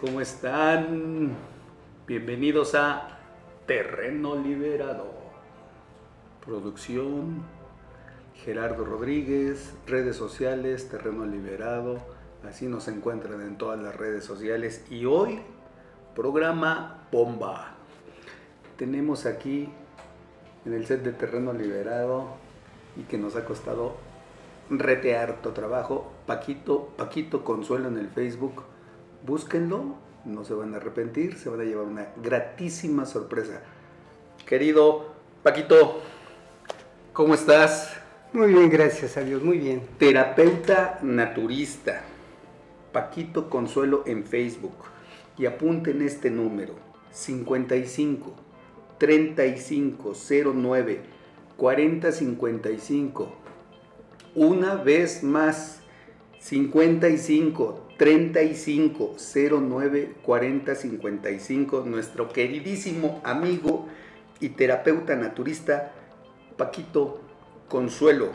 ¿Cómo están? Bienvenidos a Terreno Liberado. Producción Gerardo Rodríguez, redes sociales, Terreno Liberado. Así nos encuentran en todas las redes sociales. Y hoy, programa Bomba. Tenemos aquí en el set de Terreno Liberado y que nos ha costado rete harto trabajo. Paquito, Paquito Consuelo en el Facebook. Búsquenlo, no se van a arrepentir, se van a llevar una gratísima sorpresa. Querido Paquito, ¿cómo estás? Muy bien, gracias a Dios, muy bien. Terapeuta naturista. Paquito Consuelo en Facebook. Y apunten este número: 55 3509 4055 una vez más, 55 35 09 40 55, nuestro queridísimo amigo y terapeuta naturista Paquito Consuelo.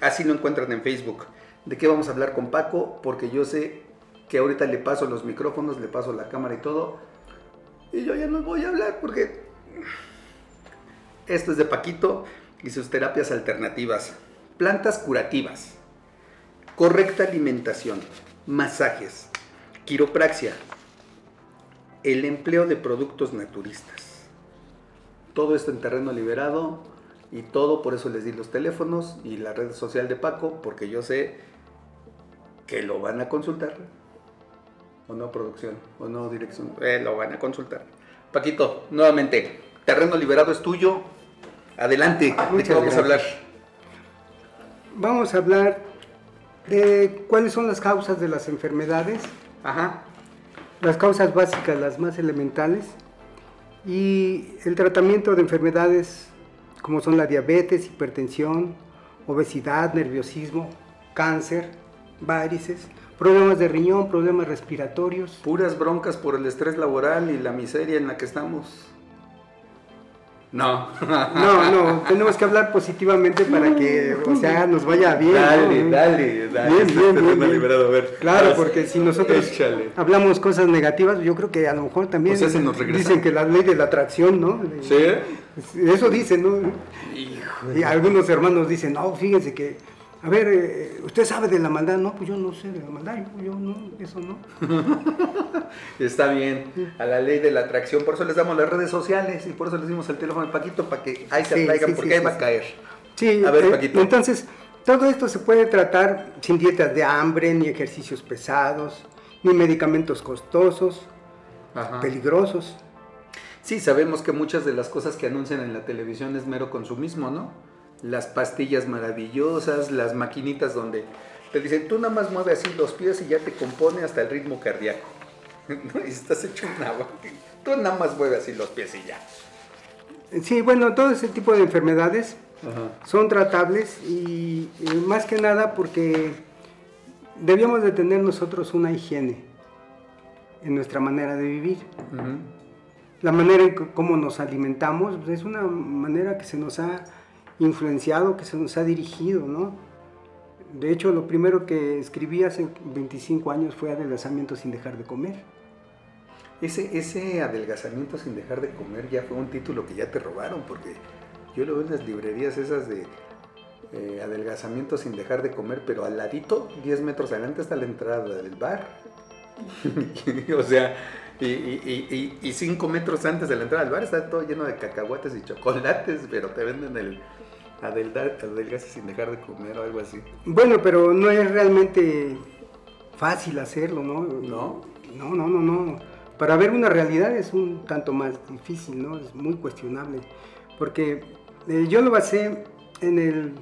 Así lo encuentran en Facebook. ¿De qué vamos a hablar con Paco? Porque yo sé que ahorita le paso los micrófonos, le paso la cámara y todo. Y yo ya no voy a hablar porque esto es de Paquito y sus terapias alternativas. Plantas curativas, correcta alimentación, masajes, quiropraxia, el empleo de productos naturistas. Todo esto en terreno liberado y todo, por eso les di los teléfonos y la red social de Paco, porque yo sé que lo van a consultar. O no producción, o no dirección, eh, lo van a consultar. Paquito, nuevamente, terreno liberado es tuyo. Adelante, ¿de qué vamos a hablar? Vamos a hablar de cuáles son las causas de las enfermedades. Ajá. Las causas básicas, las más elementales. Y el tratamiento de enfermedades como son la diabetes, hipertensión, obesidad, nerviosismo, cáncer, varices, problemas de riñón, problemas respiratorios. Puras broncas por el estrés laboral y la miseria en la que estamos. No. No, no, tenemos que hablar positivamente para que, o sea, nos vaya bien. Dale, dale, dale. Bien, bien, bien, bien. Liberado, a ver. Claro, porque si nosotros Échale. hablamos cosas negativas, yo creo que a lo mejor también O sea, se nos regresa. dicen que la ley de la atracción, ¿no? ¿Sí? Eso dicen, ¿no? Hijo. Y algunos hermanos dicen, no, fíjense que, a ver, eh, ¿usted sabe de la maldad? No, pues yo no sé de la maldad, yo, yo no, eso no. Está bien. A la ley de la atracción. Por eso les damos las redes sociales y por eso les dimos el teléfono de Paquito para que ahí se Sí, atraigan, sí, porque sí, ahí va a caer. Sí, A ver, eh, Paquito. entonces, todo esto se puede tratar sin dietas de hambre, ni ejercicios pesados, ni medicamentos costosos, Ajá. peligrosos. Sí, sabemos que muchas de las cosas que anuncian en la televisión es mero consumismo, ¿no? Las pastillas maravillosas, las maquinitas donde te dicen, tú nada más mueve así los pies y ya te compone hasta el ritmo cardíaco. y estás hecho una... Tú nada más mueve así los pies y ya. Sí, bueno, todo ese tipo de enfermedades Ajá. son tratables y, y más que nada porque debíamos de tener nosotros una higiene en nuestra manera de vivir. La manera en cómo nos alimentamos pues, es una manera que se nos ha influenciado, que se nos ha dirigido, ¿no? De hecho, lo primero que escribí hace 25 años fue adelgazamiento sin dejar de comer. Ese, ese adelgazamiento sin dejar de comer ya fue un título que ya te robaron, porque yo lo veo en las librerías esas de eh, adelgazamiento sin dejar de comer, pero al ladito, 10 metros adelante, está la entrada del bar. o sea, y, y, cinco metros antes de la entrada del bar está todo lleno de cacahuates y chocolates, pero te venden el adelgaza sin dejar de comer o algo así. Bueno, pero no es realmente fácil hacerlo, ¿no? ¿No? No, no, no, no. Para ver una realidad es un tanto más difícil, ¿no? Es muy cuestionable. Porque eh, yo lo basé en el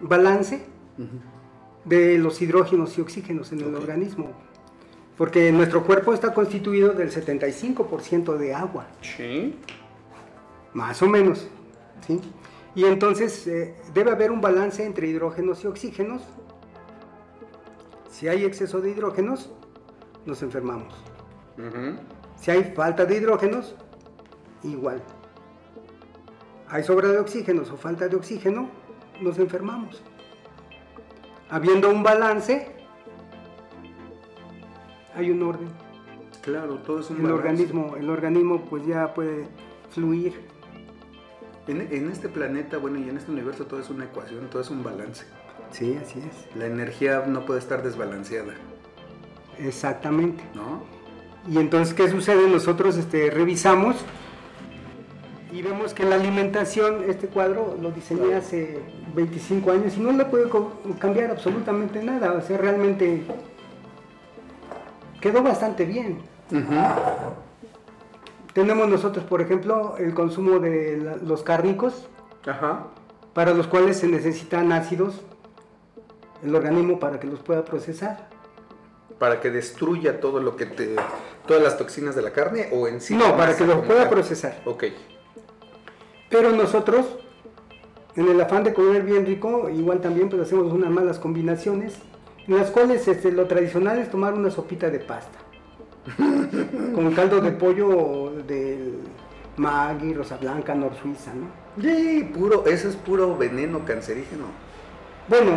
balance de los hidrógenos y oxígenos en el organismo. Porque nuestro cuerpo está constituido del 75% de agua, Sí. más o menos. ¿sí? Y entonces eh, debe haber un balance entre hidrógenos y oxígenos. Si hay exceso de hidrógenos, nos enfermamos. Si hay falta de hidrógenos, igual. Hay sobra de oxígenos o falta de oxígeno, nos enfermamos. Habiendo un balance, hay un orden. Claro, todo es un El balance. organismo, el organismo pues ya puede fluir. En, en este planeta, bueno, y en este universo todo es una ecuación, todo es un balance. Sí, así es. La energía no puede estar desbalanceada, Exactamente. ¿no? Y entonces, ¿qué sucede? Nosotros este, revisamos y vemos que la alimentación, este cuadro lo diseñé hace 25 años y no le puede cambiar absolutamente nada. O sea, realmente quedó bastante bien. Tenemos nosotros, por ejemplo, el consumo de la- los cárnicos, Ajá. para los cuales se necesitan ácidos el organismo para que los pueda procesar. Para que destruya todo lo que te. todas las toxinas de la carne o en sí. No, para que los pueda procesar. Ok. Pero nosotros, en el afán de comer bien rico, igual también pues hacemos unas malas combinaciones, en las cuales este, lo tradicional es tomar una sopita de pasta. con caldo de pollo del Maggi, Rosa Blanca, Nor Suiza, ¿no? Sí, puro, eso es puro veneno cancerígeno. Bueno,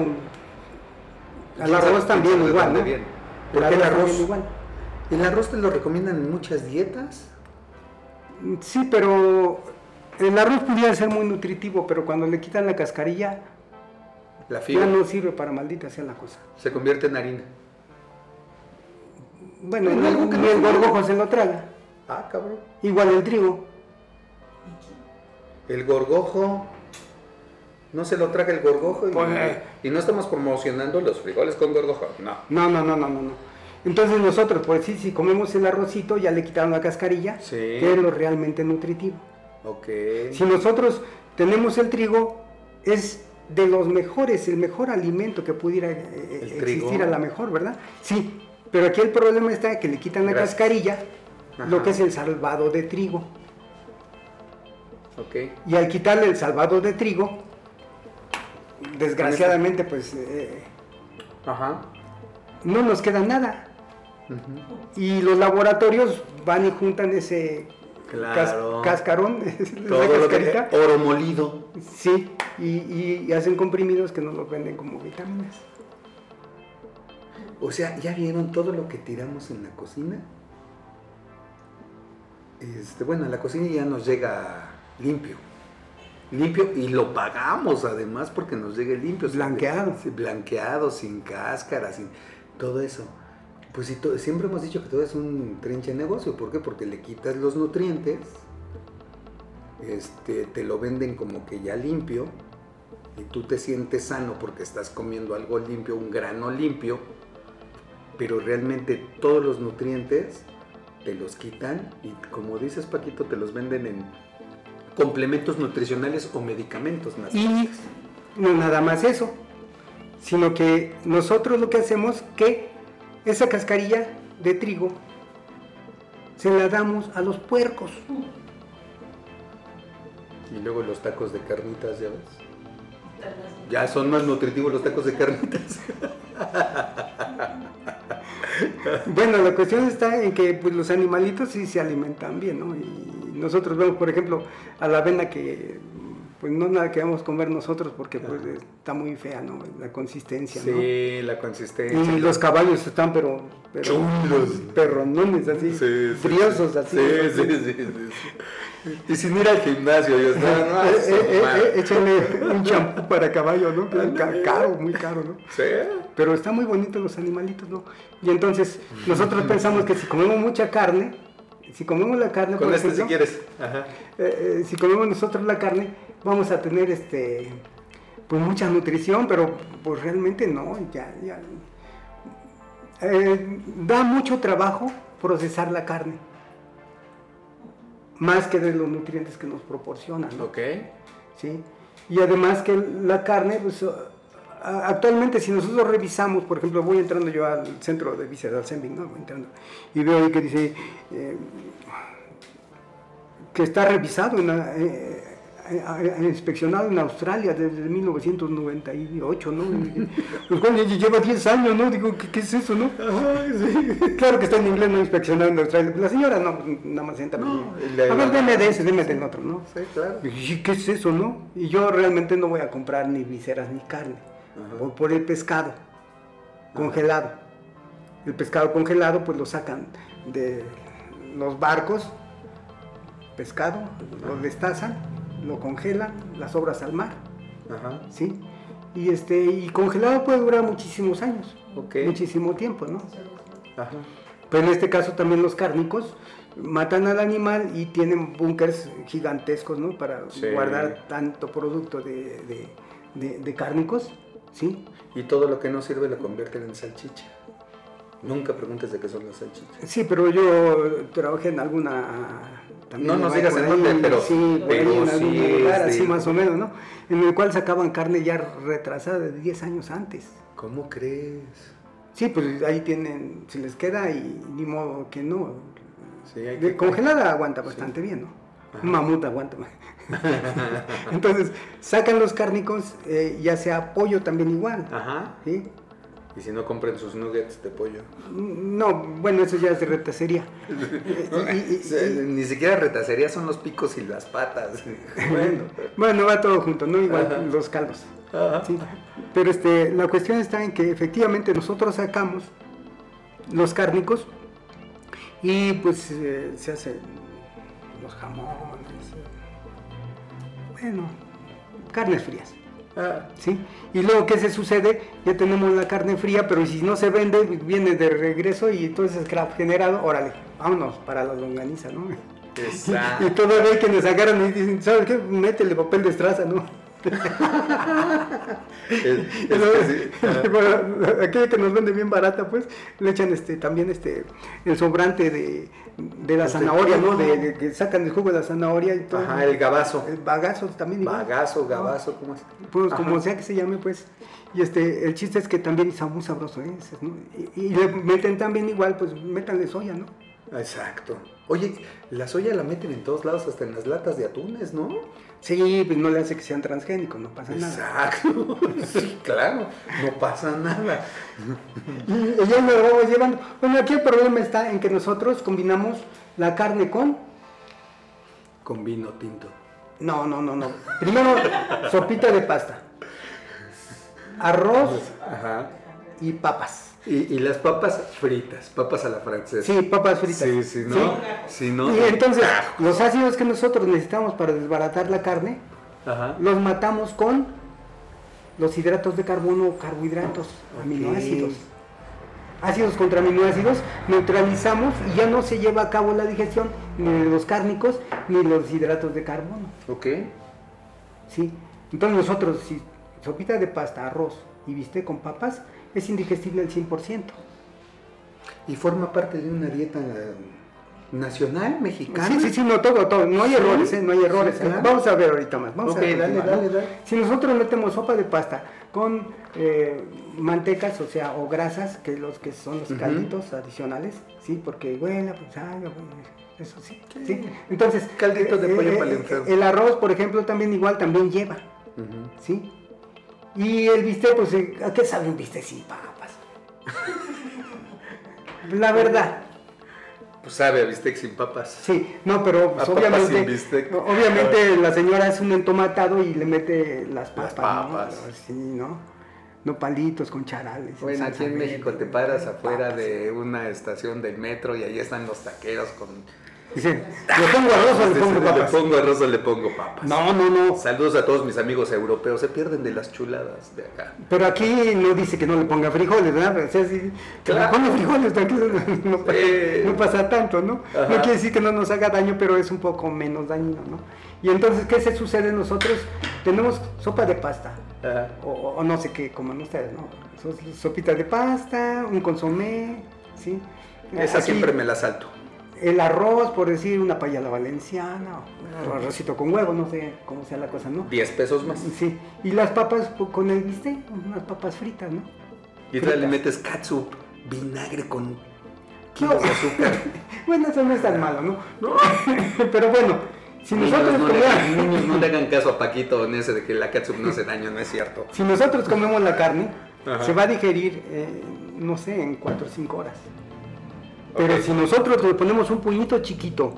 al ¿Quién arroz también igual, ¿no? el arroz? igual. El arroz te lo recomiendan en muchas dietas. Sí, pero el arroz pudiera ser muy nutritivo, pero cuando le quitan la cascarilla, La ya no sirve para maldita sea la cosa. se convierte en harina. Bueno, ni, el gorgojo se lo traga. Ah, cabrón. Igual el trigo. El gorgojo. No se lo traga el gorgojo. Y, Pues- y no estamos promocionando los frijoles con gorgojo. No. No, no, no, no, no. Entonces nosotros, pues sí, si comemos el arrocito, ya le quitaron la cascarilla, Sí. que es lo realmente nutritivo. Ok. Si nosotros tenemos el trigo, es de los mejores, el mejor alimento que pudiera eh, ¿El existir trigo? a la mejor, ¿verdad? Sí, pero aquí el problema está que le quitan la Gracias. cascarilla, lo que es el salvado de trigo. Ok. Y al quitarle el salvado de trigo, desgraciadamente, pues eh, Ajá. no nos queda nada. Y los laboratorios van y juntan ese cas- Claro. cascarón, Todo lo que oro molido. sí, y, y- y hacen comprimidos que nos los venden como vitaminas. O sea, ¿ya vieron todo lo que tiramos en la cocina? Este, bueno, la cocina ya nos llega limpio. Limpio y lo pagamos además porque nos llegue limpio. Blanqueado. Blanqueado, sin cáscara, sin todo eso. Pues sí, siempre hemos dicho que todo es un trinche negocio. ¿Por qué? Porque le quitas los nutrientes, este, te lo venden como que ya limpio y tú te sientes sano porque estás comiendo algo limpio, un grano limpio, pero realmente todos los nutrientes te los quitan y como dices Paquito, te los venden en complementos nutricionales o medicamentos Y naturales. no nada más eso, sino que nosotros lo que hacemos que esa cascarilla de trigo se la damos a los puercos. Y luego los tacos de carnitas, ya ves. Ya son más nutritivos los tacos de carnitas. Bueno, la cuestión está en que pues, los animalitos sí se alimentan bien, ¿no? Y nosotros vemos, por ejemplo, a la avena que pues no nada que vamos a comer nosotros porque pues está muy fea, ¿no? La consistencia, ¿no? Sí, la consistencia. Y los caballos están pero, pero Chulos. perronones así, Sí, sí, briosos sí. así. Sí, sí, sí, sí, sí. Y sin ir al gimnasio, yo estaba, no, Eh, eh, eh, échale un champú para caballo, ¿no? Caro, muy caro, ¿no? Sí. Pero están muy bonitos los animalitos, ¿no? Y entonces nosotros pensamos que si comemos mucha carne, si comemos la carne, Con por este si quieres. Ajá. eh, eh, si comemos nosotros la carne, vamos a tener este pues mucha nutrición, pero pues realmente no, ya, ya. Eh, da mucho trabajo procesar la carne, más que de los nutrientes que nos proporcionan, ¿no? Ok. ¿sí? Y además que la carne, pues, actualmente si nosotros revisamos, por ejemplo, voy entrando yo al centro de Visceral Sending, ¿no? Voy entrando, y veo ahí que dice eh, que está revisado, en la- eh, eh, eh, inspeccionado en Australia desde 1998, ¿no? Los cuales lleva 10 años, ¿no? Digo, ¿qué, qué es eso, no? Claro que está en inglés, no inspeccionado en Australia. La señora no, nada más entra. No, a ver, deme de ese, deme del otro, ¿no? Sí, claro. Y, ¿Qué es eso, no? Y yo realmente no voy a comprar ni viseras ni carne. Voy por el pescado congelado. El pescado congelado, pues lo sacan de los barcos, pescado, lo destazan, lo congelan, las obras al mar, Ajá. ¿sí? Y, este, y congelado puede durar muchísimos años, muchísimo tiempo, ¿no? Ajá. Pero en este caso también los cárnicos matan al animal y tienen búnkers gigantescos, ¿no? Para Sí. guardar tanto producto de, de- de- de cárnicos, ¿sí? Y todo lo que no sirve lo convierten en salchicha. Nunca preguntes de qué son las salchichas. Sí, pero yo trabajé en alguna... No nos digas en dónde, pero- Sí, pero en algún sí, lugar, así más o menos, ¿no? En el cual sacaban carne ya retrasada de 10 años antes. ¿Cómo crees? Sí, pues ahí tienen, si les queda y ni modo que no. Sí, hay que- congelada aguanta bastante bien, ¿no? Un mamut aguanta. Entonces, sacan los cárnicos, eh, ya sea pollo también igual. Ajá. ¿sí? Y si no compren sus nuggets de pollo. No, bueno, eso ya es de retacería. Y- y- Ni siquiera retacería son los picos y las patas. Bueno. Bueno, va todo junto, ¿no? Igual Ajá. los caldos. Ajá. Sí. Pero este, la cuestión está en que efectivamente nosotros sacamos los cárnicos y pues eh, se hacen los jamones. Bueno, carnes frías. Ah, ¿Sí? Y luego, ¿qué se sucede? Ya tenemos la carne fría, pero si no se vende, viene de regreso y entonces generado, órale, vámonos para la longaniza, ¿no? Y exacto. todavía hay quienes agarran y dicen, ¿sabes qué? Métele papel de estraza, ¿no? Es- es es- sí. Bueno, aquella que nos vende bien barata, pues, le echan este también este el sobrante de, de la de zanahoria, ¿no? De, de que sacan el jugo de la zanahoria y todo. Ajá, el gabazo. El bagazo también igual. Bagazo, gabazo, ¿cómo es? Pues Ajá. como sea que se llame, pues. Y este, el chiste es que también está muy sabroso ¿no? Y, y le meten también igual, pues métanle soya, ¿no? Exacto. Oye, la soya la meten en todos lados, hasta en las latas de atunes, ¿no? Sí, pues no le hace que sean transgénicos, no pasa nada. Exacto. Sí, claro. No pasa nada. Y ya lo vamos llevando. Bueno, aquí el problema está en que nosotros combinamos la carne con Con vino tinto. No, no, no, no. Primero, sopita de pasta. Arroz Ajá. y papas. Y, y las papas fritas, papas a la francesa. Sí, papas fritas. Sí, sí, ¿no? Sí, ¿no? Y entonces, los ácidos que nosotros necesitamos para desbaratar la carne, Ajá. los matamos con los hidratos de carbono, carbohidratos, aminoácidos. Ácidos contra aminoácidos, neutralizamos y ya no se lleva a cabo la digestión ni de los cárnicos ni los hidratos de carbono. Ok. ¿sí? Entonces nosotros, si sopita de pasta, arroz y bistec con papas, es indigestible al 100%. Y forma parte de una dieta eh, nacional mexicana. Sí, sí, sí, no, todo, todo, no hay Sí, errores, ¿eh? no hay errores. sí, claro. Vamos a ver ahorita más. Vamos a ver dale, más, dale, ¿no? dale. Si nosotros metemos sopa de pasta con eh, mantecas, o sea, o grasas, que los que son los calditos adicionales, sí, porque huele, pues, ay, bueno, eso sí, sí. Entonces, Caldito de eh, pollo eh, para el enfermo. El arroz, por ejemplo, también igual, también lleva. ¿sí? Y el bistec, pues, eh, ¿a qué sabe un bistec sin papas? La verdad, Pues sabe a bistec sin papas. sí, no, pero pues, A papas obviamente, sin bistec. obviamente la señora hace un entomatado y le mete las papas, Las ¿no? papas. Sí, ¿no? No palitos con charales. Bueno, aquí en México te paras afuera papas. de una estación del metro y ahí están los taqueros con... Dice, ¿le pongo arroz o le pongo Le papas? pongo arroz o le pongo papas. No, no, no. Saludos a todos mis amigos europeos, se pierden de las chuladas de acá. Pero aquí no dice que no le ponga frijoles, ¿verdad? O sea, le Claro. ponga frijoles, no, pasa, Sí. no pasa tanto, ¿no? Ajá. No quiere decir que no nos haga daño, pero es un poco menos dañino, ¿no? Y entonces, ¿qué se sucede? Nosotros tenemos sopa de pasta, Ajá. o, no sé qué coman ustedes, ¿no? So- Sopita de pasta, un consomé, ¿sí? Esa Aquí, siempre me la salto. El arroz, por decir una paella a la valenciana, o un arrocito con huevo, no sé cómo sea la cosa, ¿no? 10 pesos más. Sí, y las papas con el bistec, unas papas fritas, ¿no? Y todavía le metes catsup, vinagre con kilos de azúcar. Bueno, eso no es tan malo, ¿no? Pero bueno, si Niños, nosotros no, le hagan, comemos, niños, no le hagan caso a Paquito en ese de que la catsup no hace daño, no es cierto. si nosotros comemos la carne, Ajá. se va a digerir, eh, no sé, en 4 o 5 horas. Pero si nosotros le ponemos un puñito chiquito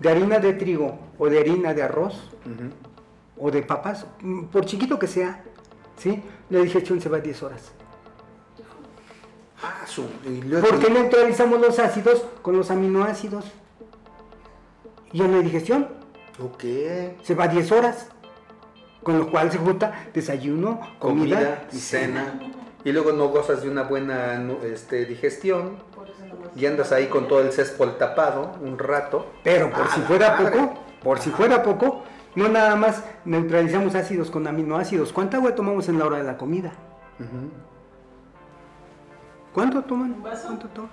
de harina de trigo o de harina de arroz o de papas, por chiquito que sea, ¿sí? la digestión se va a 10 horas. Ah, su. ¿Por qué neutralizamos los ácidos con los aminoácidos? Y no hay digestión, Ok. se va a 10 horas. Con lo cual se junta desayuno, comida, Comida y cena. Y luego no gozas de una buena este, digestión. Y andas ahí con todo el céspol tapado un rato. Pero por Ah, si fuera madre. poco, por si fuera poco, no nada más neutralizamos ácidos con aminoácidos. ¿Cuánta agua tomamos en la hora de la comida? ¿Cuánto toman? ¿Cuánto toman?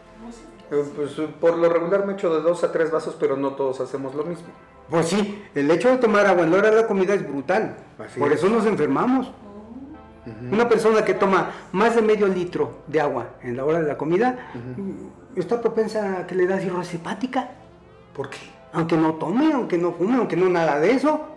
Eh, Pues eh, por lo regular me echo de dos a tres vasos, pero no todos hacemos lo mismo. Pues sí, el hecho de tomar agua en la hora de la comida es brutal. Así Por es. eso nos enfermamos. Una persona que toma más de medio litro de agua en la hora de la comida está propensa a que le da cirrosis hepática. ¿Por qué? Aunque no tome, aunque no fume, aunque no nada de eso.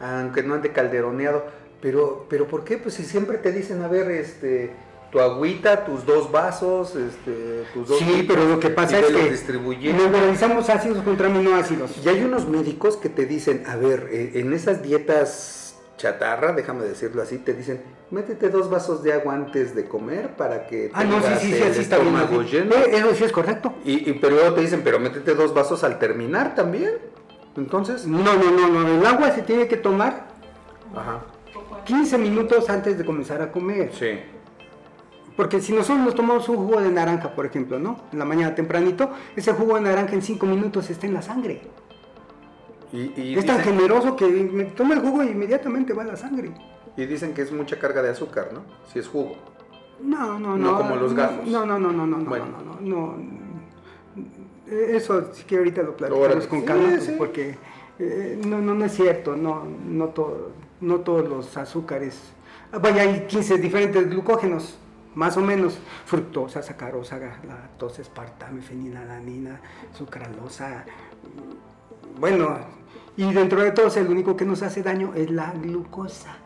Aunque no ande calderoneado. Pero, pero ¿por qué? Pues si siempre te dicen, a ver, este, tu agüita, tus dos vasos, este, tus dos... Sí, pero lo que pasa es que neutralizamos ácidos contra aminoácidos. Y hay unos médicos que te dicen, a ver, eh, en esas dietas chatarra, déjame decirlo así, te dicen, métete dos vasos de agua antes de comer para que Ah, no, sí, sí, sí, el así está bien. estómago lleno. Eh, Eso sí es correcto. Y, y- pero luego te dicen, pero métete dos vasos al terminar también. Entonces, No, no, no, no. El agua se tiene que tomar ajá, 15 minutos antes de comenzar a comer. sí. Porque si nosotros nos tomamos un jugo de naranja, por ejemplo, ¿no? En la mañana tempranito, ese jugo de naranja en 5 minutos está en la sangre. Y, y es tan generoso que me toma el jugo y inmediatamente va a la sangre. y dicen que es mucha carga de azúcar, ¿no? Si es jugo. No, no, no. No como los gajos. No, no, no, no, no, no, Bueno. no, no, no. Eh, Eso sí que ahorita lo platicamos con calma, pues, sí. porque eh, no, no, no es cierto, no, no, todo, no todos los azúcares. Ah, Vaya, hay 15 diferentes glucógenos, más o menos. Fructosa, sacarosa, lactosa, espartame, fenilalanina, sucralosa. Bueno, y dentro de todos el único que nos hace daño es la glucosa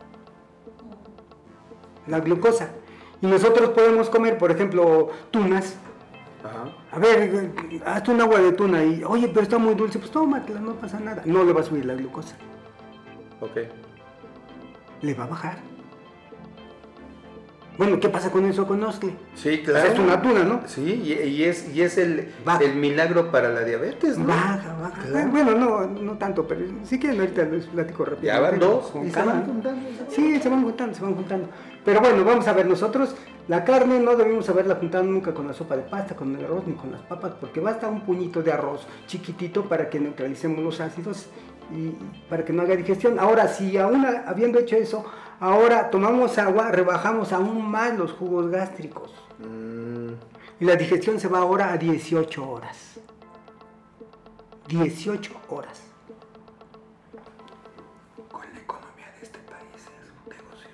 la glucosa. Y nosotros podemos comer, por ejemplo, tunas. Ajá. A ver, hazte un agua de tuna y, oye, pero está muy dulce, pues tómatela, no pasa nada. No le va a subir la glucosa, Ok. le va a bajar. Bueno, ¿qué pasa con eso con Oscle? Sí, Pues claro. es una tuna, ¿no? Sí, y, y es, y es el, el milagro para la diabetes, ¿no? Baja, baja. Claro. Bueno, no, no tanto, pero si quieren ahorita les platico rápido. Ya van dos y se van juntando. Sí, se van juntando, se van juntando. Pero bueno, vamos a ver, nosotros la carne no debemos haberla juntado nunca con la sopa de pasta, con el arroz ni con las papas, porque basta un puñito de arroz chiquitito para que neutralicemos los ácidos y para que no haga digestión. Ahora, si aún habiendo hecho eso, ahora tomamos agua, rebajamos aún más los jugos gástricos. Mm, Y la digestión se va ahora a 18 horas. 18 horas. con la economía de este país es un negocio.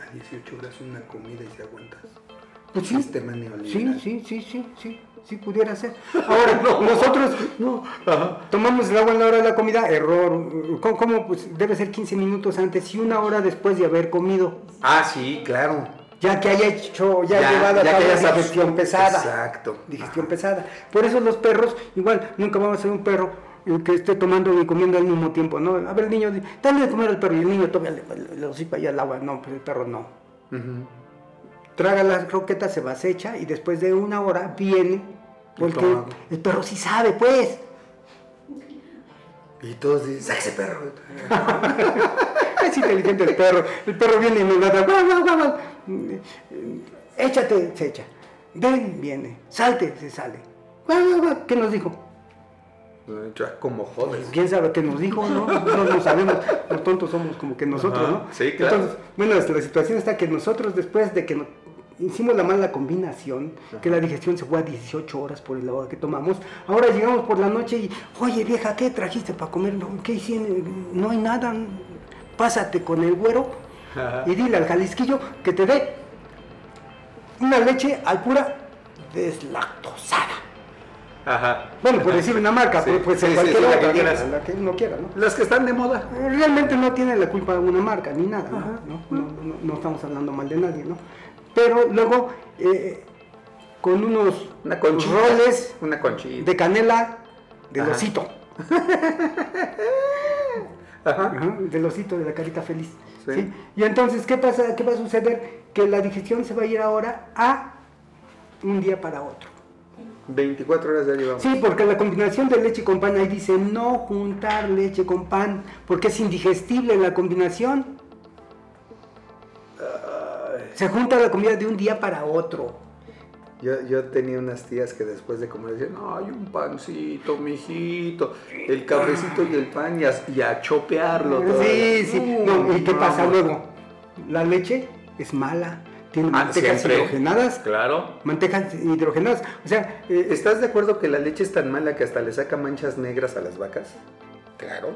A 18 horas una comida y se aguantas. Pues sí. Sistema neoliberal. sí, sí, sí, sí, sí pudiera ser. Ahora, nosotros tomamos el agua en la hora de la comida, error. ¿Cómo, cómo? Pues debe ser 15 minutos antes y una hora después de haber comido. Ah, sí, claro. Ya que haya hecho, ya, Ya- llevado a cabo digestión pesada. Exacto. Digestión pesada. Por eso los perros, igual, nunca vamos a ser un perro que esté tomando y comiendo al mismo tiempo, ¿no? A ver, el niño, dale de comer al perro y el niño todavía le, le, le hocica ya el agua. No, pues el perro no. Traga las croquetas, se va acecha y después de una hora viene, porque el perro sí sabe, pues. Y todos dicen, ¡saca ese perro! Es inteligente el perro. El perro viene y nos guau. Échate, se echa. Ven, viene. Salte, se sale. ¿Qué nos dijo? Como jodes. ¿Quién sabe qué nos dijo? No, no, no sabemos. Los tontos somos como que nosotros, Ajá, ¿no? sí, claro. Entonces, bueno, la situación está que nosotros después de que no- hicimos la mala combinación, que la digestión se fue a 18 horas por el agua que tomamos. Ahora llegamos por la noche y, oye vieja, ¿qué trajiste para comer? ¿Qué hicieron? No hay nada. Pásate con el güero Ajá. y dile al jalisquillo que te dé una leche al pura deslactosada. Ajá. Bueno, por decir una marca, Sí, pues, pues sí, en sí, cualquier sí, la que quieras. la que uno quiera, ¿no? Las que están de moda. Realmente no tiene la culpa una marca ni nada, ¿no? No, no- no- no estamos hablando mal de nadie, ¿no? Pero luego, eh, con unos Una roles Una conchita. de canela de Ajá. osito, Ajá. Ajá, del osito de la carita feliz. Sí. ¿sí? Y entonces, ¿qué pasa? ¿Qué va a suceder? Que la digestión se va a ir ahora a un día para otro. 24 horas ya llevamos. Sí, porque la combinación de leche con pan ahí dice no juntar leche con pan, porque es indigestible la combinación. Se junta la comida de un día para otro. Yo, yo tenía unas tías que después de comer decían, ay, un pancito, mijito, el cafecito y el pan y a, y a chopearlo. Sí, todavía". sí. No, No, ¿Y qué pasa luego? La leche es mala, tiene Ah, siempre. hidrogenadas. Claro. Mantejas hidrogenadas. O sea, eh, ¿Estás de acuerdo que la leche es tan mala que hasta le saca manchas negras a las vacas? Claro.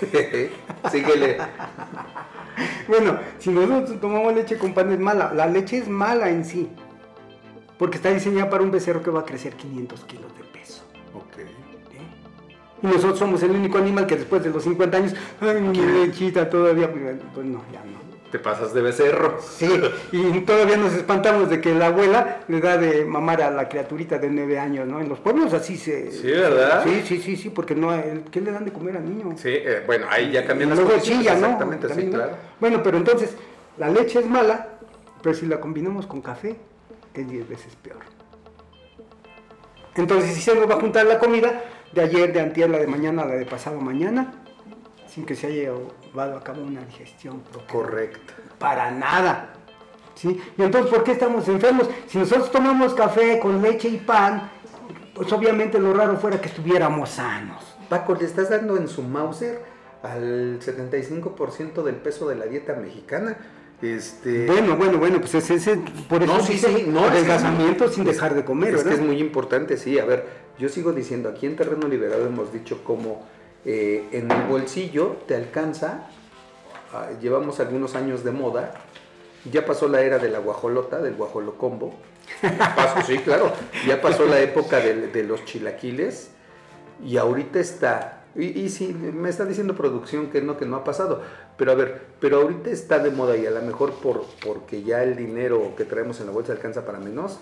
Síguele. bueno, si nosotros tomamos leche con pan es mala. La leche es mala en sí. Porque está diseñada para un becerro que va a crecer 500 kilos de peso. Ok. ¿eh? Y nosotros somos el único animal que después de los 50 años, ay, mi lechita todavía, pues pues no, ya no. Te pasas de becerro. Sí, y todavía nos espantamos de que la abuela le da de mamar a la criaturita de 9 años, ¿no? En los pueblos así se... Sí, ¿verdad? Sí, sí, sí, sí, porque no, ¿qué le dan de comer al niño? Sí, eh, bueno, ahí ya cambian las cosas. chilla, ¿no? Exactamente, sí, También, ¿no? claro. Bueno, pero entonces, la leche es mala, pero si la combinamos con café, es 10 veces peor. Entonces, si se nos va a juntar la comida de ayer, de antier, la de mañana, la de pasado mañana, sin que se haya llevado a cabo una digestión propia. Correcto. Para nada. ¿Sí? Y entonces, ¿por qué estamos enfermos? Si nosotros tomamos café con leche y pan, pues obviamente lo raro fuera que estuviéramos sanos. Paco, le estás dando en su Mauser al 75% del peso de la dieta mexicana. Este, Bueno, bueno, bueno, pues ese, ese- por eso No, sí, sí, no, es que- adelgazamiento sin es- dejar de comer, es que ¿verdad? es muy importante, sí. A ver, yo sigo diciendo, aquí en Terreno Liberado hemos dicho como eh, en el bolsillo te alcanza, ah, llevamos algunos años de moda, ya pasó la era de la guajolota, del guajolocombo. Pasó, sí, claro. Ya pasó la época de, de los chilaquiles y ahorita está. Y, y sí, me está diciendo producción que no, que no ha pasado. Pero a ver, pero ahorita está de moda y a lo mejor por, porque ya el dinero que traemos en la bolsa alcanza para menos.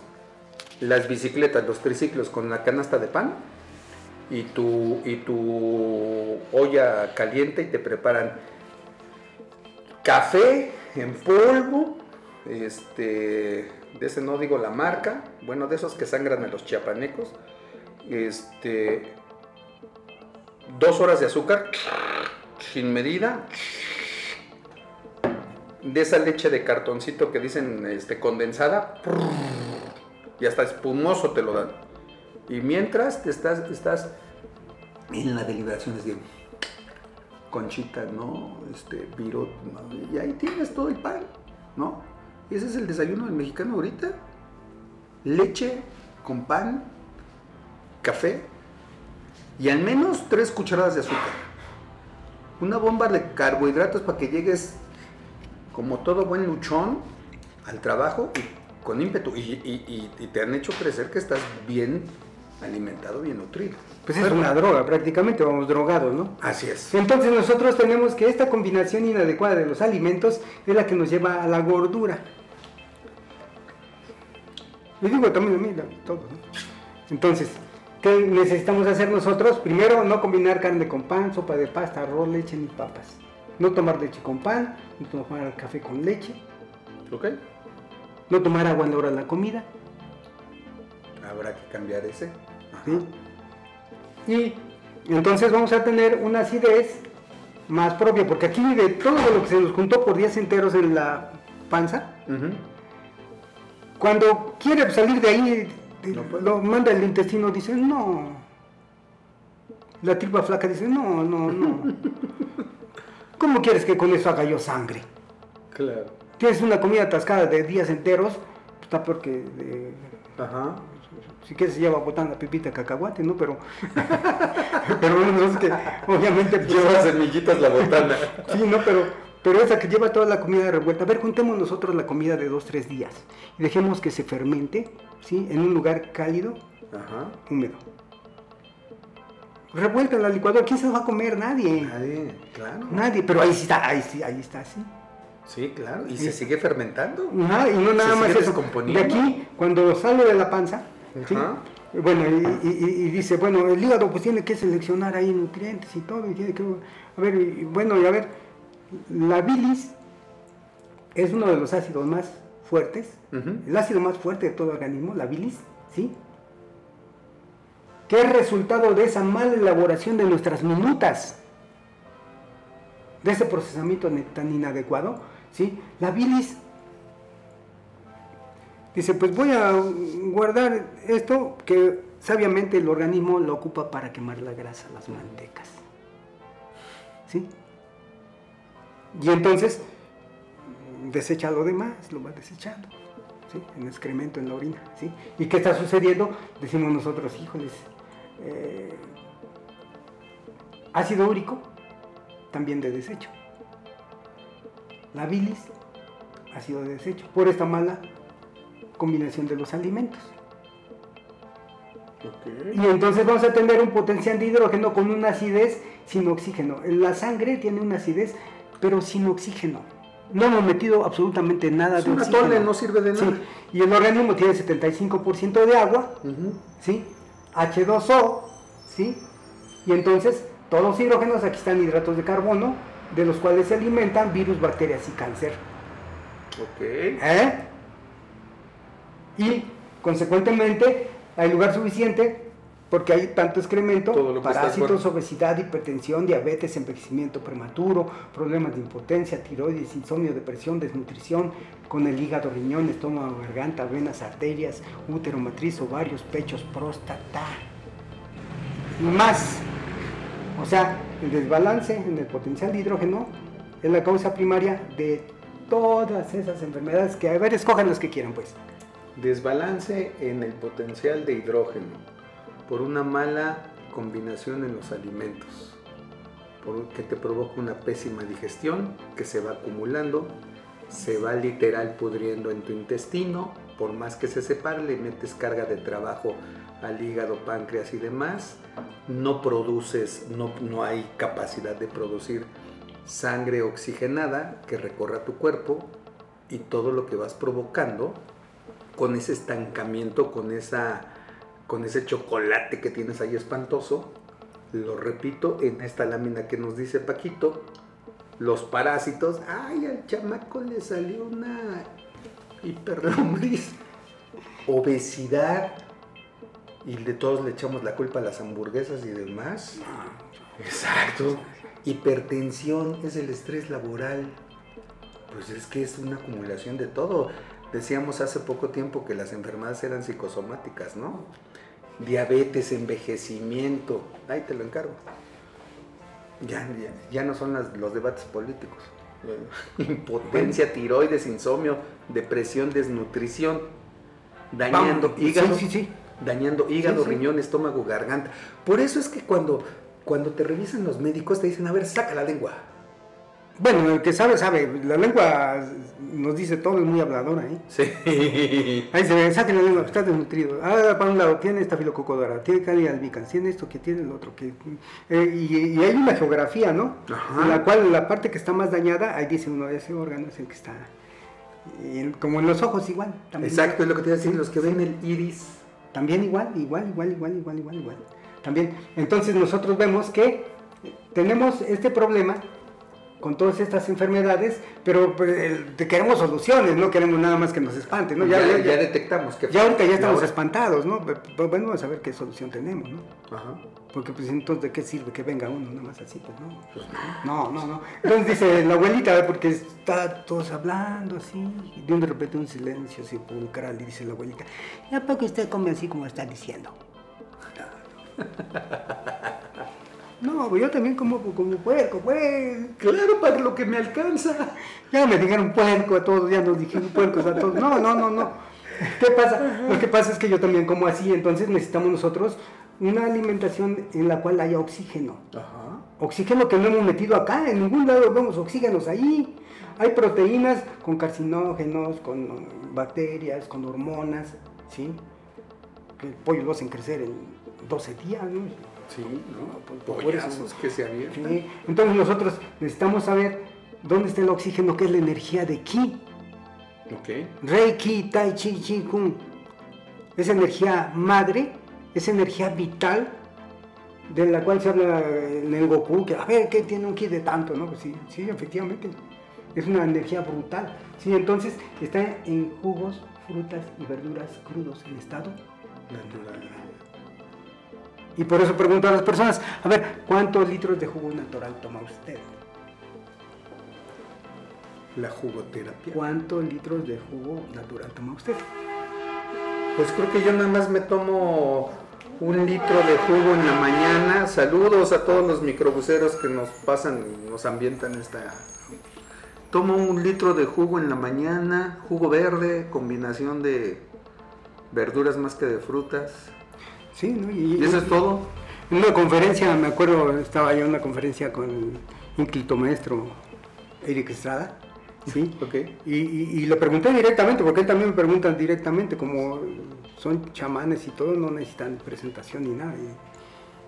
Las bicicletas, los triciclos con la canasta de pan y tu, y tu olla caliente y te preparan café en polvo, este, de ese no digo la marca, bueno, de esos que sangran a los chiapanecos, este, dos horas de azúcar, sin medida, de esa leche de cartoncito que dicen este, condensada, y hasta espumoso te lo dan. Y mientras te estás, estás en la deliberación, es bien conchita, ¿no? Este, virot, ¿no? y ahí tienes todo el pan, ¿no? Y ese es el desayuno del mexicano ahorita. Leche con pan, café y al menos tres cucharadas de azúcar. Una bomba de carbohidratos para que llegues como todo buen luchón al trabajo y con ímpetu. Y- y te han hecho crecer que estás bien alimentado, bien nutrido. Pues es una droga, prácticamente vamos drogados, ¿no? Así es. Entonces nosotros tenemos que esta combinación inadecuada de los alimentos es la que nos lleva a la gordura. Y digo también a mí, la- todo, ¿no? Entonces, ¿qué necesitamos hacer nosotros? Primero, no combinar carne con pan, sopa de pasta, arroz, leche ni papas. No tomar leche con pan, no tomar café con leche, ¿Ok? no tomar agua en la hora de la comida. Habrá que cambiar ese. Y entonces vamos a tener una acidez más propia, porque aquí de todo lo que se nos juntó por días enteros en la panza, cuando quiere salir de ahí, No lo manda el intestino, dice, no. La tripa flaca dice, no, no, no. ¿Cómo quieres que con eso haga yo sangre? Claro. Tienes una comida atascada de días enteros está porque de- Ajá. Si quieres se lleva botana, pipita, cacahuate, ¿no? Pero, pero bueno, es que obviamente pues, Lleva semillitas la botana. Sí, no, pero, pero esa que lleva toda la comida revuelta. A ver, juntemos nosotros la comida de dos, tres días y dejemos que se fermente, ¿sí? En un lugar cálido, Ajá. húmedo. Revuelta en la licuadora, ¿quién se la va a comer? Nadie. Nadie, claro. Nadie, pero ahí está, ahí sí, ahí está, sí. Sí, claro. Y Sí. se sigue fermentando. Ajá, y no nada Se más eso. De aquí, cuando sale de la panza, bueno, y, y- y- y dice, bueno, el hígado pues tiene que seleccionar ahí nutrientes y todo, y tiene que, a ver, y- bueno, y a ver, la bilis es uno de los ácidos más fuertes, Ujú. el ácido más fuerte de todo organismo, la bilis, ¿sí? Que es resultado de esa mala elaboración de nuestras minutas, de ese procesamiento tan inadecuado, ¿sí? La bilis dice, pues voy a guardar esto que sabiamente el organismo lo ocupa para quemar la grasa, las mantecas, ¿sí? Y entonces desecha lo demás, lo va desechando, ¿sí? En excremento, en la orina, ¿sí? ¿Y qué está sucediendo? Decimos nosotros, híjoles, eh, ácido úrico, también de desecho. La bilis, ácido de desecho, por esta mala combinación de los alimentos. Y entonces vamos a tener un potencial de hidrógeno con una acidez sin oxígeno. La sangre tiene una acidez, pero sin oxígeno. No hemos metido absolutamente nada de oxígeno. atole, no sirve de Sí, nada. Y el organismo tiene 75% de agua. ¿sí? H2O, ¿sí? Y entonces todos los hidrógenos, aquí están hidratos de carbono, de los cuales se alimentan virus, bacterias y cáncer. Ok. ¿Eh? Y consecuentemente hay lugar suficiente porque hay tanto excremento, parásitos, obesidad, hipertensión, diabetes, envejecimiento prematuro, problemas de impotencia, tiroides, insomnio, depresión, desnutrición, con el hígado, riñón, estómago, garganta, venas, arterias, útero, matriz, ovarios, pechos, próstata. Y más. O sea, el desbalance en el potencial de hidrógeno es la causa primaria de todas esas enfermedades que, a ver, escojan las que quieran, pues. Desbalance en el potencial de hidrógeno por una mala combinación en los alimentos, que te provoca una pésima digestión que se va acumulando, se va literal pudriendo en tu intestino, por más que se separe le metes carga de trabajo al hígado, páncreas y demás, no produces, no, no hay capacidad de producir sangre oxigenada que recorra tu cuerpo y todo lo que vas provocando con ese estancamiento, con, esa, con ese chocolate que tienes ahí espantoso, lo repito en esta lámina que nos dice Paquito, los parásitos, ay, al chamaco le salió una hiperlombriz, obesidad, y de todos le echamos la culpa a las hamburguesas y demás. Exacto. Hipertensión es el estrés laboral. Pues es que es una acumulación de todo. Decíamos hace poco tiempo que las enfermedades eran psicosomáticas, ¿no? Diabetes, envejecimiento. Ahí te lo encargo. Ya, ya, ya no son las- los debates políticos. Impotencia, tiroides, insomnio, depresión, desnutrición, dañando Vamos, hígado, Sí, sí, sí. dañando hígado, riñón, estómago, garganta. Por eso es que cuando, cuando te revisan los médicos te dicen, a ver, saca la lengua. Bueno, el que sabe, sabe. La lengua nos dice todo, es muy habladora, ¿eh? Sí. Ahí se ve, saque la lengua, está desnutrido. Ah, para un lado, tiene estafilococo dorado, tiene calia albicans, tiene esto, que tiene el otro. que eh, y, y hay una geografía, ¿no? Ajá. En la cual la parte que está más dañada, ahí dice uno, ese órgano es el que está. y como en los ojos, igual. También, Exacto, es lo que te iba a decir, Sí, los que sí. ven el iris. También igual, igual, igual, igual, igual, igual, igual. También, entonces nosotros vemos que tenemos este problema con todas estas enfermedades, pero pues, queremos soluciones, no queremos nada más que nos espanten, ¿no? ya, Ya, ya, ya ya- detectamos que ya ahorita ya estamos ahora- espantados, ¿no? Pero, bueno, vamos a ver qué solución tenemos, ¿no? Ajá. Porque pues entonces, ¿de qué sirve que venga uno nada más así? Pues no. No, no, no. Entonces dice la abuelita, porque está todos hablando así, y de un de repente un silencio sepulcral, y dice la abuelita, ¿y a poco usted come así como está diciendo? No, pues yo también como como puerco, pues. Claro, para lo que me alcanza. Ya me dijeron puerco a todos, ya nos dijeron puercos a todos. No, no, no, no. ¿Qué pasa? Lo que pasa es que yo también como así, entonces necesitamos nosotros una alimentación en la cual haya oxígeno. Ajá. Oxígeno que no hemos metido acá, en ningún lado vemos oxígenos ahí. Hay proteínas con carcinógenos, con bacterias, con hormonas, ¿sí? Que el pollo lo hacen crecer en 12 días, ¿no? Sí, ¿no? Eso. Pollazos que se abiertan. Sí. Entonces nosotros necesitamos saber dónde está el oxígeno, que es la energía de ki. Ok. Reiki, Tai Chi, Chi Kung. Es energía madre, es energía vital, de la cual se habla en el Goku, que a ver, ¿qué tiene un ki de tanto? ¿no? Pues sí, sí, efectivamente. Es una energía brutal. Sí, entonces está en jugos, frutas y verduras crudos en estado Natural. Y por eso pregunto a las personas, a ver, ¿cuántos litros de jugo natural toma usted? La jugoterapia. ¿Cuántos litros de jugo natural toma usted? Pues creo que yo nada más me tomo un litro de jugo en la mañana. Saludos a todos los microbuseros que nos pasan y nos ambientan esta. Tomo un litro de jugo en la mañana, jugo verde, combinación de verduras más que de frutas. Sí, ¿no? Y, Y eso es todo. En una conferencia, me acuerdo, estaba yo en una conferencia con el ínclito maestro Eric Estrada, ¿sí? Ok. Y, y- y le pregunté directamente, porque él también me pregunta directamente, como son chamanes y todo, no necesitan presentación ni nada.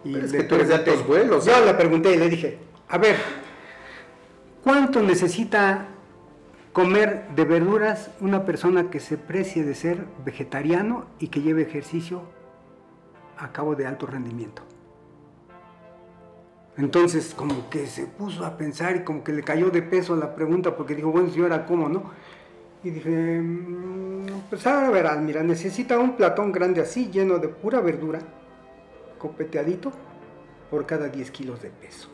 Y, y Pero es le que tú eres de altos vuelos, Yo ¿eh? le pregunté y le dije, a ver, ¿cuánto necesita comer de verduras una persona que se precie de ser vegetariano y que lleve ejercicio a cabo de alto rendimiento? Entonces, como que se puso a pensar y como que le cayó de peso la pregunta porque dijo, bueno, señora, ¿cómo no? Y dije, "Mm, pues ahora verás, mira, necesita un platón grande así, lleno de pura verdura, copeteadito, por cada 10 kilos de peso.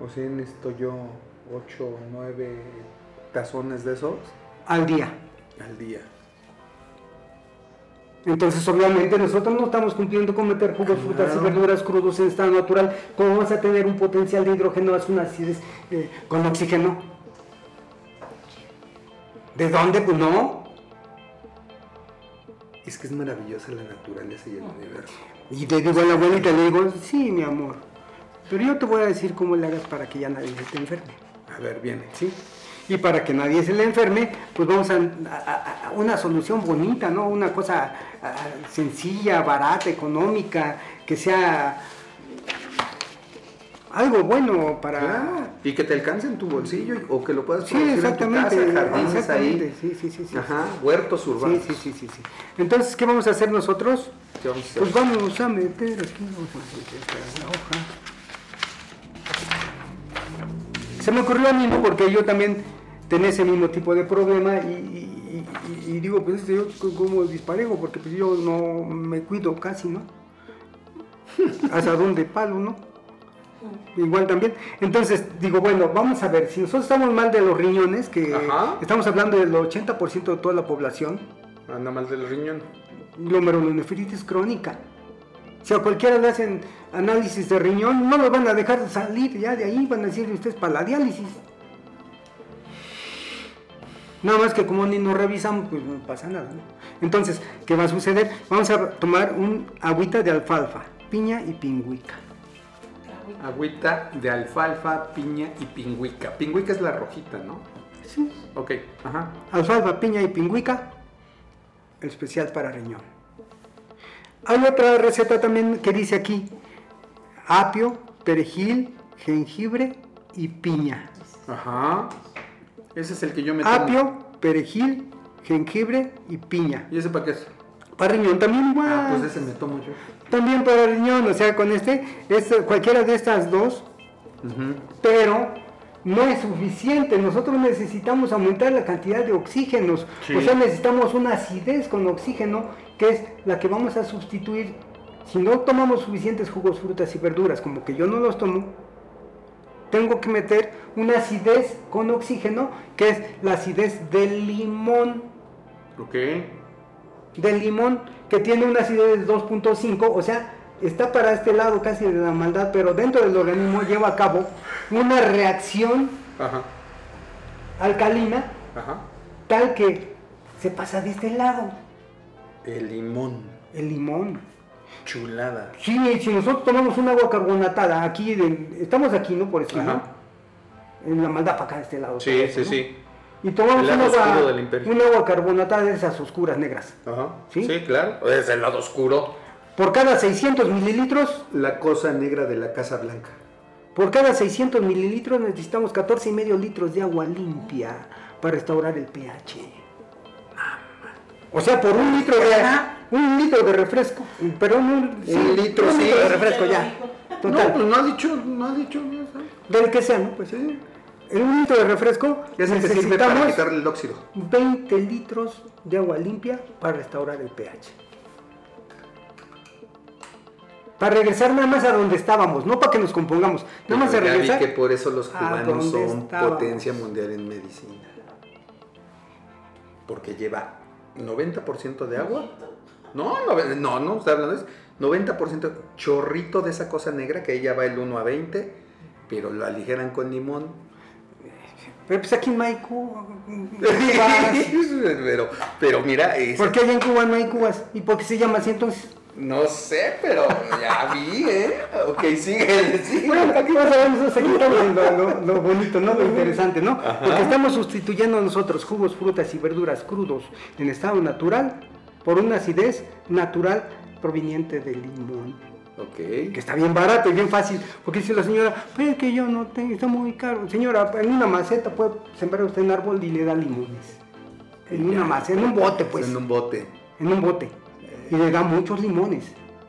O sea, necesito yo 8 o 9 tazones de esos Al día. al día. Entonces, obviamente, nosotros no estamos cumpliendo con meter jugos, frutas y Claro. verduras crudos en estado natural. ¿Cómo vas a tener un potencial de hidrógeno es una acidez eh, con oxígeno? ¿De dónde? Pues no. Es que es maravillosa la naturaleza y el universo. Y le digo a la abuelita, le digo, sí, mi amor. Pero yo te voy a decir cómo le hagas para que ya nadie se te enferme. A ver, viene. ¿sí? Y para que nadie se le enferme, pues vamos a, a- a una solución bonita, ¿no? Una cosa sencilla, barata, económica, que sea algo bueno para... Claro, Y que te alcance en tu bolsillo o que lo puedas Sí, exactamente. en tu casa, jardines exactamente, ahí. Sí, sí, sí, sí. Ajá, huertos urbanos. Sí, sí, sí, sí, sí. Entonces, ¿qué vamos a hacer nosotros? ¿Qué vamos a hacer? Pues vamos a meter aquí, vamos a meter la hoja. Se me ocurrió a mí, ¿no? Porque yo también tenía ese mismo tipo de problema y, y- y- y digo, pues este, yo como disparejo, porque pues yo no me cuido casi, ¿no? Asadón de palo, ¿no? Igual también. Entonces, digo, bueno, vamos a ver, si nosotros estamos mal de los riñones, que Ajá. estamos hablando del 80% de toda la población, Anda mal del riñón. glomerulonefritis crónica. Si a cualquiera le hacen análisis de riñón, no lo van a dejar salir ya de ahí, van a decir ustedes para la diálisis. Nada más que como ni nos revisamos, pues no pasa nada. ¿no? Entonces, ¿qué va a suceder? Vamos a tomar un agüita de alfalfa, piña y pingüica. Agüita de alfalfa, piña y pingüica. Pingüica es la rojita, ¿no? Sí. Ok, ajá. Alfalfa, piña y pingüica, especial para riñón. Hay otra receta también que dice aquí, apio, perejil, jengibre y piña. Ajá. Ese es el que yo me tomo. Apio, perejil, jengibre y piña. ¿Y ese para qué es? Para riñón también igual. Ah, pues ese me tomo yo. También para riñón, o sea, con este, este, cualquiera de estas dos, pero no es suficiente. Nosotros necesitamos aumentar la cantidad de oxígenos. Sí. O sea, necesitamos una acidez con oxígeno, que es la que vamos a sustituir. Si no tomamos suficientes jugos, frutas y verduras, como que yo no los tomo, tengo que meter una acidez con oxígeno, que es la acidez del limón. Ok. Del limón, que tiene una acidez de 2.5, o sea, está para este lado casi de la maldad, pero dentro del organismo lleva a cabo una reacción Ajá. alcalina, Ajá. tal que se pasa de este lado, El limón. el limón. Chulada. Sí, si nosotros tomamos un agua carbonatada aquí, de- estamos aquí, ¿no? Por Ajá. ¿no? En la maldad para acá de este lado. Sí, sí, eso, ¿no? sí. Y tomamos un lado agua, oscuro del imperio. un agua carbonatada de esas oscuras negras. Ajá. ¿Sí? ¿Sí? claro. Es el lado oscuro. Por cada 600 mililitros, La cosa negra de la Casa Blanca. por cada 600 mililitros necesitamos 14 y medio litros de agua limpia para restaurar el pH. O sea, por un litro de un litro de refresco, pero un, Un litro, un sí. litro de refresco ya. Total. No, pues no ha dicho, no ha dicho. Del que sea, ¿no? Pues Sí. en un litro de refresco Ya se te sirve para necesitamos quitarle el óxido. 20 litros de agua limpia para restaurar el pH. Para regresar nada más a donde estábamos, no para que nos compongamos, nada más a Pero ya vi regresar. que por eso los cubanos son estábamos. potencia mundial en medicina. Porque lleva 90% de agua. No, no, no, no, estoy hablando de eso. 90% chorrito de esa cosa negra que ella va el 1 a 20, pero lo aligeran con limón. Pero pues aquí en cubas. pero, pero mira, es- ¿por qué allá en Cuba no hay cubas? ¿Y por qué se llama así entonces? No sé, pero ya vi, ¿eh? Ok, sigue, sigue. Bueno, aquí vas a ver, nosotros aquí estamos lo, lo- lo bonito, ¿no? Lo interesante, ¿no? Porque estamos sustituyendo nosotros jugos, frutas y verduras crudos en estado natural por una acidez natural proveniente del limón. Ok. Que está bien barato y bien fácil. Porque dice la señora, pero es que yo no tengo, está muy caro. Señora, en una maceta puede sembrar usted un árbol y le da limones. En una maceta, en un bote, pues. En un bote. En un bote. Y le da muchos limones.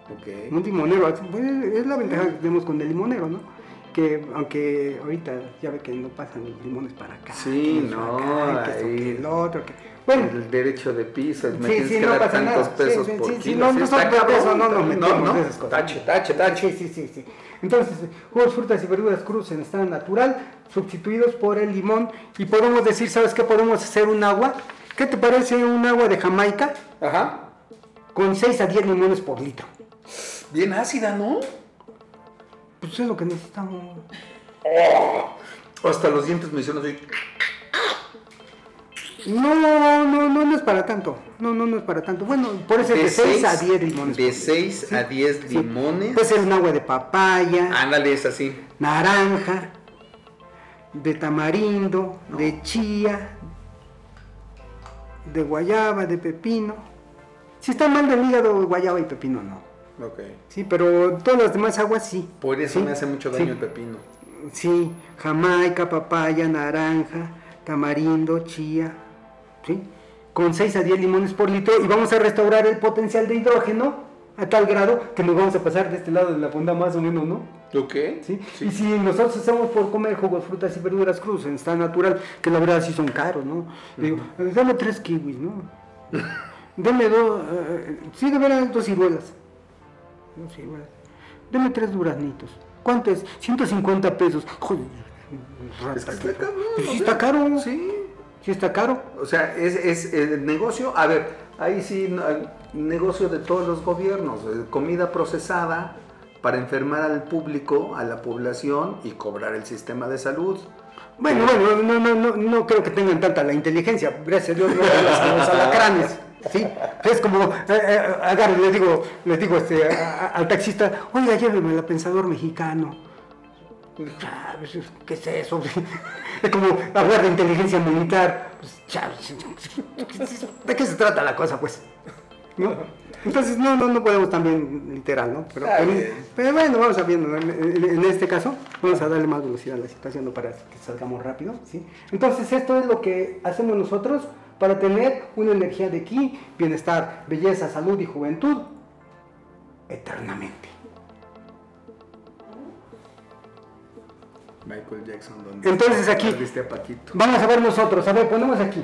Ok. Un limonero, pues, es la ventaja que tenemos con el limonero, ¿no? Que aunque ahorita ya ve que no pasan los limones para acá. Sí, que no, acá, que el otro, que... Bueno, el derecho de piso, me Sí, tienes sí, que no dar pasa tantos nada. Pesos sí, por sí, kilo. no, no son no nos metemos no, esas cosas. Tache, tache, tache. Sí, sí, sí, sí. Entonces, jugos, frutas y verduras crudos en estado natural, sustituidos por el limón. Y podemos decir, ¿sabes qué? Podemos hacer un agua. ¿Qué te parece un agua de Jamaica Ajá. Con 6 a 10 limones por litro? Bien ácida, ¿no? Pues es lo que necesitamos. Hasta los dientes me hicieron así. No, no, no, no es para tanto. No, no, no es para tanto. Bueno, por eso es de 6 a 10 limones. De por litro. 6 a 10 Sí. limones. Puede ser un agua de papaya, Ándale, es así. naranja, de tamarindo, de chía, de guayaba, de pepino. Si está mal del hígado, guayaba y pepino no. Ok. Sí, pero todas las demás aguas sí. Por eso Sí, me hace mucho daño sí. el pepino. Sí, jamaica, papaya, naranja, tamarindo, chía, ¿sí? Con 6 a 10 limones por litro y vamos a restaurar el potencial de hidrógeno a tal grado que nos vamos a pasar de este lado de la funda más o menos, ¿no? ¿Tú qué? ¿Sí? Y si nosotros hacemos por comer jugos, frutas y verduras crudos en estado natural, que la verdad sí son caros, ¿no? Digo, dame tres kiwis, ¿no? Deme dos, eh, sí, de veras, dos ciruelas. Dos ciruelas. Deme tres duraznitos. ¿Cuánto es? 150 pesos. Joder. Es que está cabrón, Pues sí está caro. Sí. Sí está caro. O sea, es, es el negocio, a ver, ahí sí, negocio de todos los gobiernos, eh, comida procesada para enfermar al público, a la población y cobrar el sistema de salud. Bueno, bueno, no, no, no, no creo que tengan tanta la inteligencia. Gracias a Dios, no los alacranes. ¿sí? Es como, eh, eh, agarro y le digo, le digo este, a- a- al taxista, oiga, lléveme al pensador mexicano. ¿Qué es eso? Es como hablar de inteligencia militar. Pues, ¿De qué se trata la cosa, pues? ¿No? Entonces, no, no, no podemos también literal, ¿no? Pero, pero- pero bueno, vamos a viendo. en- en este caso, vamos a darle más velocidad a la situación ¿no? para que salgamos rápido. ¿sí? Entonces, esto es lo que hacemos nosotros para tener una energía de aquí, bienestar, belleza, salud y juventud eternamente. Michael Jackson, donde Entonces, aquí- Viste a Paquito. Vamos a ver nosotros, a ver, ponemos aquí.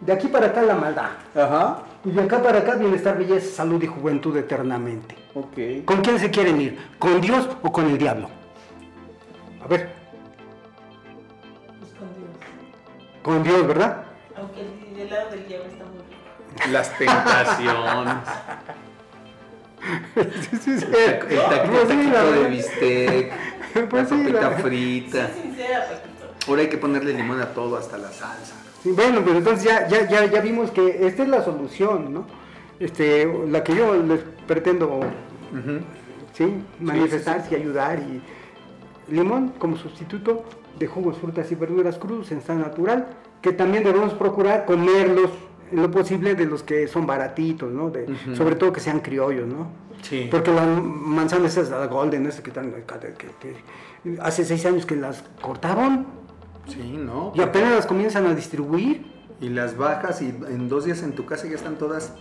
De aquí para acá la maldad. Ajá. Y de acá para acá bienestar, belleza, salud y juventud eternamente. Ok. ¿Con quién se quieren ir? ¿Con Dios o con el diablo? A ver, Pues con Dios. con Dios, ¿verdad? Aunque el del lado del diablo está muy rico. Las tentaciones. Sí, sí, sí. El taquito, Pues taquito de bistec, Pues la papita frita. Sincera. Ahora hay que ponerle limón a todo, hasta la salsa. Sí, bueno, pues entonces ya, ya, ya, ya vimos que esta es la solución, ¿no? Este, la que yo les pretendo ¿sí? manifestar y ayudar. Y limón como sustituto de jugos, frutas y verduras crudos en estado natural, que también debemos procurar comerlos en lo posible de los que son baratitos, ¿no? De, Sobre todo que sean criollos, ¿no? Sí. Porque las manzanas esas, la golden, esas que, están, hace seis años que las cortaron Sí, ¿no? y apenas las comienzan a distribuir. Y las bajas y en dos días en tu casa ya están todas.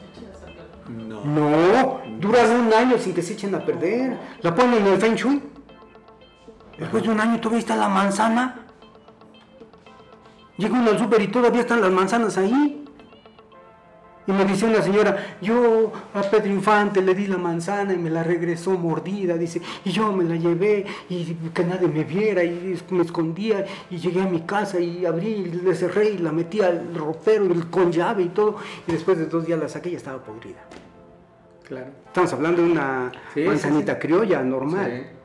No. No, duran un año sin que se echen a perder. La ponen en el Feng Shui. Después de un año todavía está la manzana. Llega uno al súper y todavía están las manzanas ahí. Y me dice una señora, yo a Pedro Infante le di la manzana y me la regresó mordida, dice, y yo me la llevé y que nadie me viera y me escondía y llegué a mi casa y abrí y le cerré y la metí al ropero y con llave y todo y después de dos días la saqué y estaba podrida. Claro. Estamos hablando de una Sí, manzanita sí. criolla normal. Sí.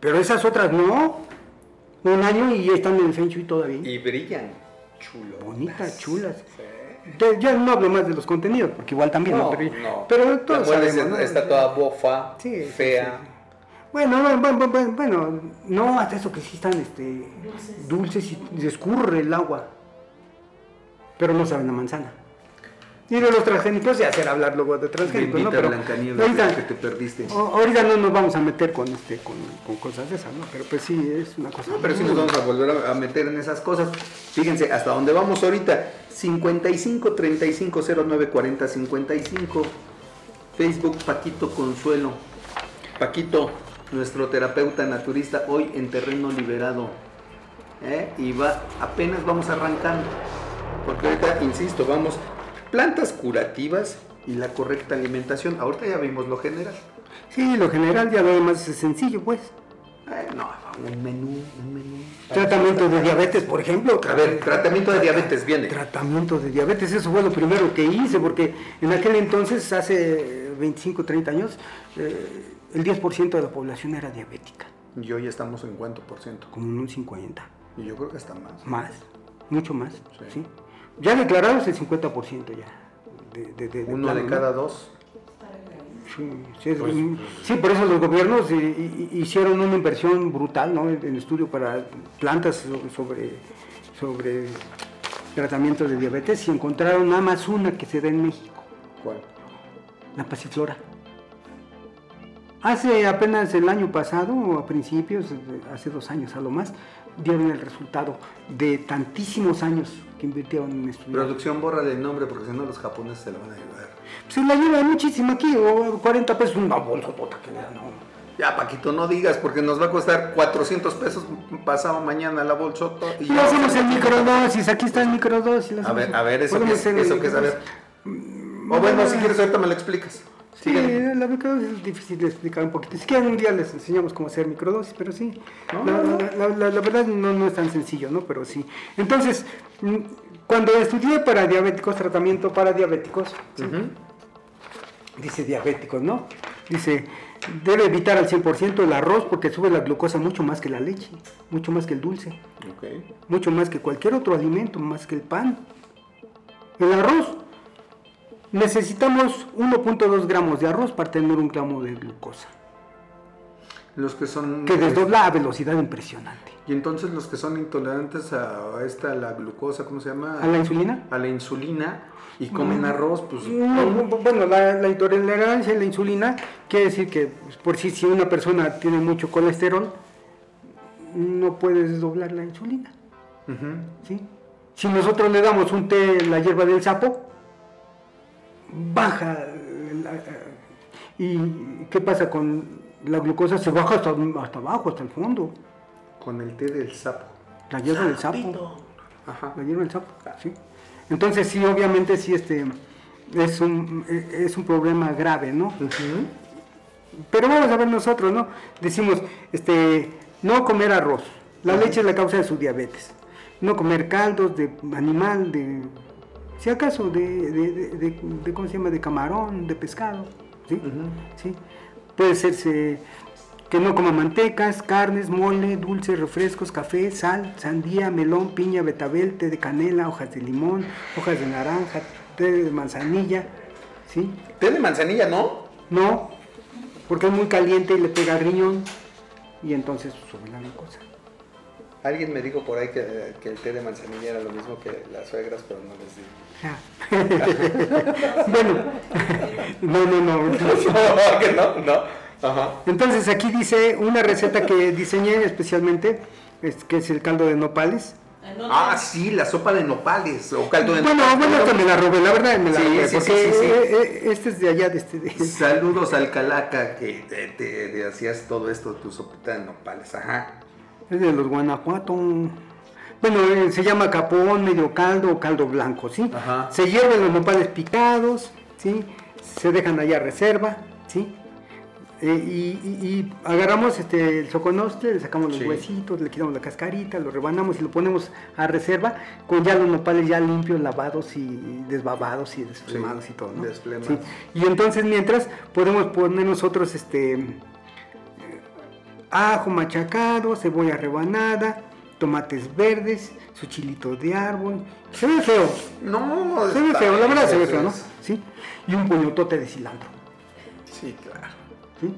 Pero esas otras no. Un año y están en el Feng Shui todavía. Y brillan. Chulo. Bonitas, chulas. De- ya no hablo más de los contenidos, porque igual también. No, pero, no. pero todos ¿no? está toda bofa, Sí, sí, fea. sí. Bueno, bueno, bueno, bueno, bueno, no, hasta eso que sí están este, dulces y y escurre el agua. Pero no saben a manzana. Y de los transgénicos, ya será hablar luego de transgénicos, ¿no? Pero Blancanieves, ahorita- que te perdiste. ahorita no nos vamos a meter con, este, con, con cosas de esas, ¿no? Pero pues sí, es una cosa. No, pero sí nos vamos a volver a- meter en esas cosas. Fíjense, hasta donde vamos ahorita. 55 35 09 40 55. Facebook Paquito Consuelo. Paquito, nuestro terapeuta naturista, hoy en terreno liberado. ¿eh? Y va, apenas vamos arrancando. Porque ahorita, insisto, vamos, plantas curativas y la correcta alimentación. Ahorita ya vimos lo general. Sí, lo general ya lo demás es sencillo, pues. Eh, no, un menú, un menú. Tratamiento de diabetes, por ejemplo. A ver, tratamiento de diabetes viene. Tratamiento de diabetes, eso fue lo primero que hice, porque en aquel entonces, hace 25, 30 años, eh, el 10% de la población era diabética, Y hoy estamos en cuánto por ciento. como en un 50, Y yo creo que hasta más. más, mucho más. Sí. ¿sí? Ya declarados el 50% ya. De, de- de- de Uno de cada dos. Sí, sí, es- Pues, sí, por eso los gobiernos eh, hicieron una inversión brutal ¿no? en, estudio para plantas so- sobre, sobre tratamiento de diabetes y encontraron nada más una que se da en México, ¿Cuál? la pasiflora. Hace apenas el año pasado, o a principios, hace dos años a lo más, dieron el resultado de tantísimos años que invirtieron en estudiar. Producción, borra el nombre porque si no los japoneses se lo van a llevar. Se la lleva muchísimo aquí, o 40 pesos una bolsa tota que le dan, ¿no? Ya, Paquito, no digas porque nos va a costar 400 pesos pasado mañana la bolsota. Y ya hacemos el microdosis, aquí está el microdosis. A ver, a ver, eso podemos es, eso qué es, a ver. O bueno, si quieres ahorita me lo explicas. Sí, la microdosis es difícil de explicar un poquito. Si quieren un día les enseñamos cómo hacer microdosis, pero sí. No, la, no, la- la- la verdad no, no es tan sencillo, ¿no? Pero sí. Entonces, mm, cuando estudié para diabéticos, tratamiento para diabéticos, ¿sí? dice diabéticos, ¿no? Dice, debe evitar al 100% el arroz porque sube la glucosa mucho más que la leche, mucho más que el dulce. Mucho más que cualquier otro alimento, más que el pan. El arroz. Necesitamos 1.2 gramos de arroz para tener un gramo de glucosa, Los que son. que desdobla a velocidad impresionante. Y entonces los que son intolerantes a esta, la glucosa, ¿cómo se llama? ¿A la insulina? A la insulina y comen arroz, pues. No, bu- bueno, la, la intolerancia a la insulina quiere decir que pues, por si, si una persona tiene mucho colesterol, no puede desdoblar la insulina. ¿sí? Si nosotros le damos un té, la hierba del sapo, baja. la- ¿Y qué pasa con la glucosa? Se baja hasta, hasta abajo, hasta el fondo. Con el té del sapo. La hierba del sapo. Ajá. La hierba del sapo, ¿sí? Entonces sí, obviamente sí, este, es un, es un problema grave, ¿no? Pero vamos a ver nosotros, ¿no? Decimos, este, no comer arroz. La leche es la causa de su diabetes. No comer caldos de animal, de, si acaso, de, de, de- ¿cómo se llama? De camarón, de pescado, ¿sí? ¿Sí? Puede hacerse que no coma mantecas, carnes, mole, dulces, refrescos, café, sal, sandía, melón, piña, betabel, té de canela, hojas de limón, hojas de naranja, té de manzanilla, ¿sí? Té de manzanilla, ¿no? No, porque es muy caliente y le pega riñón y entonces sube la glucosa. Alguien me dijo por ahí que, que el té de manzanilla era lo mismo que las suegras, pero no les digo. Ah. bueno, no, no, no. Que no, no. Ajá. Entonces aquí dice una receta que diseñé especialmente, es, que es el caldo de nopales. Ah, sí, la sopa de nopales o caldo de Bueno, nopales. bueno, esta me la robé, la verdad me la Sí, robé, sí, porque sí, sí, sí. eh, eh, este es de allá, de este... de- Saludos al Calaca que te, te- te hacías todo esto, tu sopita de nopales. Ajá. Es de los Guanajuato. Bueno, eh, se llama capón, medio caldo o caldo blanco, ¿sí? Ajá. Se hierven los nopales picados, ¿sí? Se dejan allá a reserva, ¿sí? Eh, y, y- y agarramos este, el soconostle, le sacamos los Sí. huesitos, le quitamos la cascarita, lo rebanamos y lo ponemos a reserva con ya los nopales ya limpios, lavados y desbabados y desflemados Sí, y todo, ¿no? desflemados. Sí. Y entonces mientras podemos poner nosotros este ajo machacado, cebolla rebanada, tomates verdes, su chilito de árbol. Se ve feo, No, se ve feo, la verdad se ve feo, ¿no? ¿Sí? Y un puñotote de cilantro. Sí, claro. ¿sí?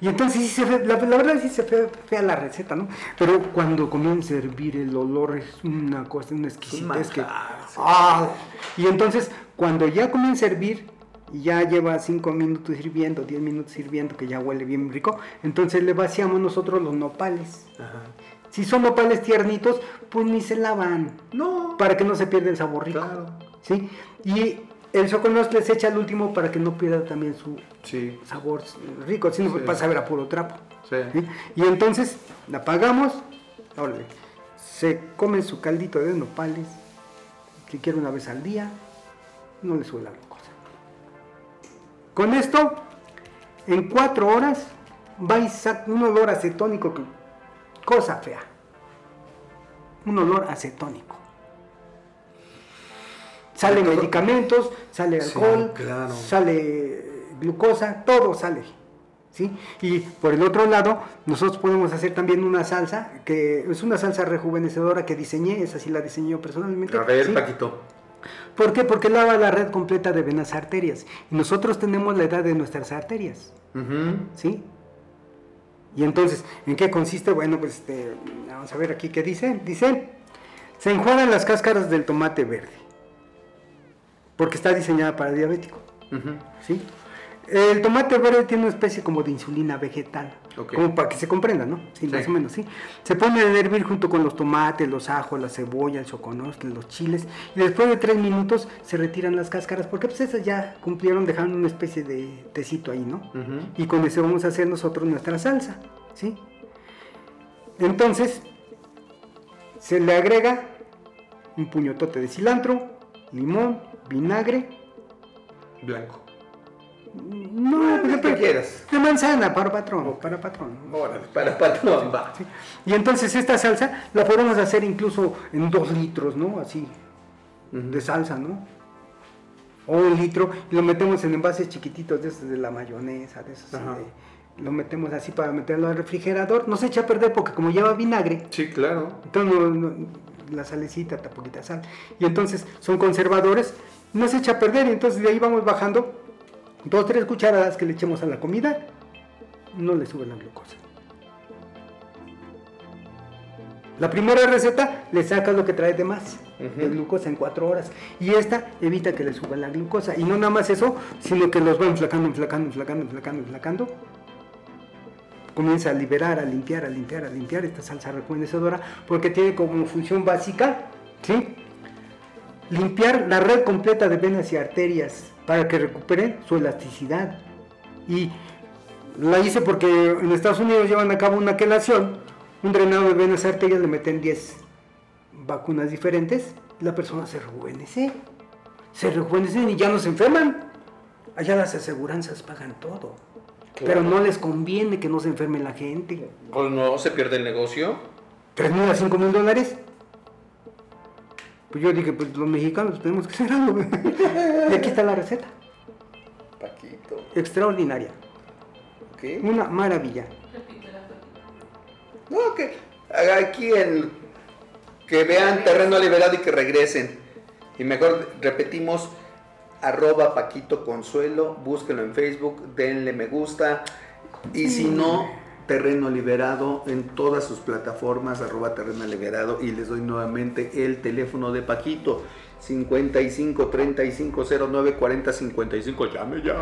Y entonces sí se ve, la, la verdad sí se ve fea la receta, ¿no? Pero cuando comienza a hervir el olor es una cosa, una exquisitez que... ¡Ah! Y entonces cuando ya comienza a hervir, y ya lleva 5 minutos hirviendo, 10 minutos hirviendo, que ya huele bien rico, entonces le vaciamos nosotros los nopales. Ajá. Si son nopales tiernitos, pues ni se lavan, No. para que no se pierda el sabor rico. Claro. ¿sí? Y el soconostle se echa al último para que no pierda también su Sí. sabor rico, sino Sí. para saber a puro trapo. Sí. ¿sí? Y entonces la apagamos, órale, se come su caldito de nopales, si quiere una vez al día, no le sube la glucosa. Con esto, en cuatro horas, va y saca un olor acetónico, que, cosa fea. Un olor acetónico. Salen medicamentos, sale Sí, alcohol, claro. sale glucosa, todo sale. ¿sí? Y por el otro lado, nosotros podemos hacer también una salsa, que es una salsa rejuvenecedora que diseñé, esa sí la diseñé yo personalmente. A ver, ¿sí? Paquito. ¿Por qué? Porque lava la red completa de venas arterias. Y nosotros tenemos la edad de nuestras arterias. ¿sí? Y entonces, ¿en qué consiste? Bueno, pues este, vamos a ver aquí qué dice. Dice, se enjuagan las cáscaras del tomate verde, porque está diseñada para diabético. ¿sí? El tomate verde tiene una especie como de insulina vegetal, Como para que se comprenda, ¿no? Sí, Sí. más o menos, ¿sí? Se pone a hervir junto con los tomates, los ajos, la cebolla, el choconostle, los chiles, y después de tres minutos se retiran las cáscaras, porque pues esas ya cumplieron dejando una especie de tecito ahí, ¿no? Y con eso vamos a hacer nosotros nuestra salsa, ¿sí? Entonces, se le agrega un puñotote de cilantro, limón, vinagre, Blanco. No, el que de- quieras. manzana para patrón, para patrón. Órale, para patrón, va. Sí. Y entonces esta salsa la podemos hacer incluso en dos litros, ¿no? Así, de salsa, ¿no? O un litro y lo metemos en envases chiquititos de esos de la mayonesa, de esos. De- lo metemos así para meterlo al refrigerador. No se echa a perder porque como lleva vinagre, Sí, claro. entonces no- no- la salecita, ta poquita sal. Y entonces son conservadores, no se echa a perder y entonces de ahí vamos bajando dos, tres cucharadas que le echemos a la comida, no le sube la glucosa. La primera receta le sacas lo que trae de más, de Ujú. glucosa en cuatro horas. Y esta evita que le suba la glucosa. Y no nada más eso, sino que los va enflacando, enflacando, enflacando, enflacando, enflacando. Comienza a liberar, a limpiar, a limpiar, a limpiar esta salsa rejuvenecedora, porque tiene como función básica, ¿sí? Limpiar la red completa de venas y arterias para que recuperen su elasticidad. Y la hice porque en Estados Unidos llevan a cabo una quelación, un drenado de venas y arterias, le meten 10 vacunas diferentes, la persona se rejuvenece. Se rejuvenecen y ya no se enferman. Allá las aseguranzas pagan todo. Pero no les conviene que no se enferme la gente. Pues no se pierde el negocio. 3 mil a 5 mil dólares. Pues yo dije, pues los mexicanos tenemos que hacer algo. y aquí está la receta. Paquito. Extraordinaria. ¿Qué? Una maravilla. No, que aquí en que vean terreno liberado y que regresen. Y mejor repetimos arroba Paquito Consuelo, búsquenlo en Facebook, denle me gusta. Y si no, terreno liberado en todas sus plataformas, arroba terreno liberado. Y les doy nuevamente el teléfono de Paquito, 55 35 09 40 55. Llame ya.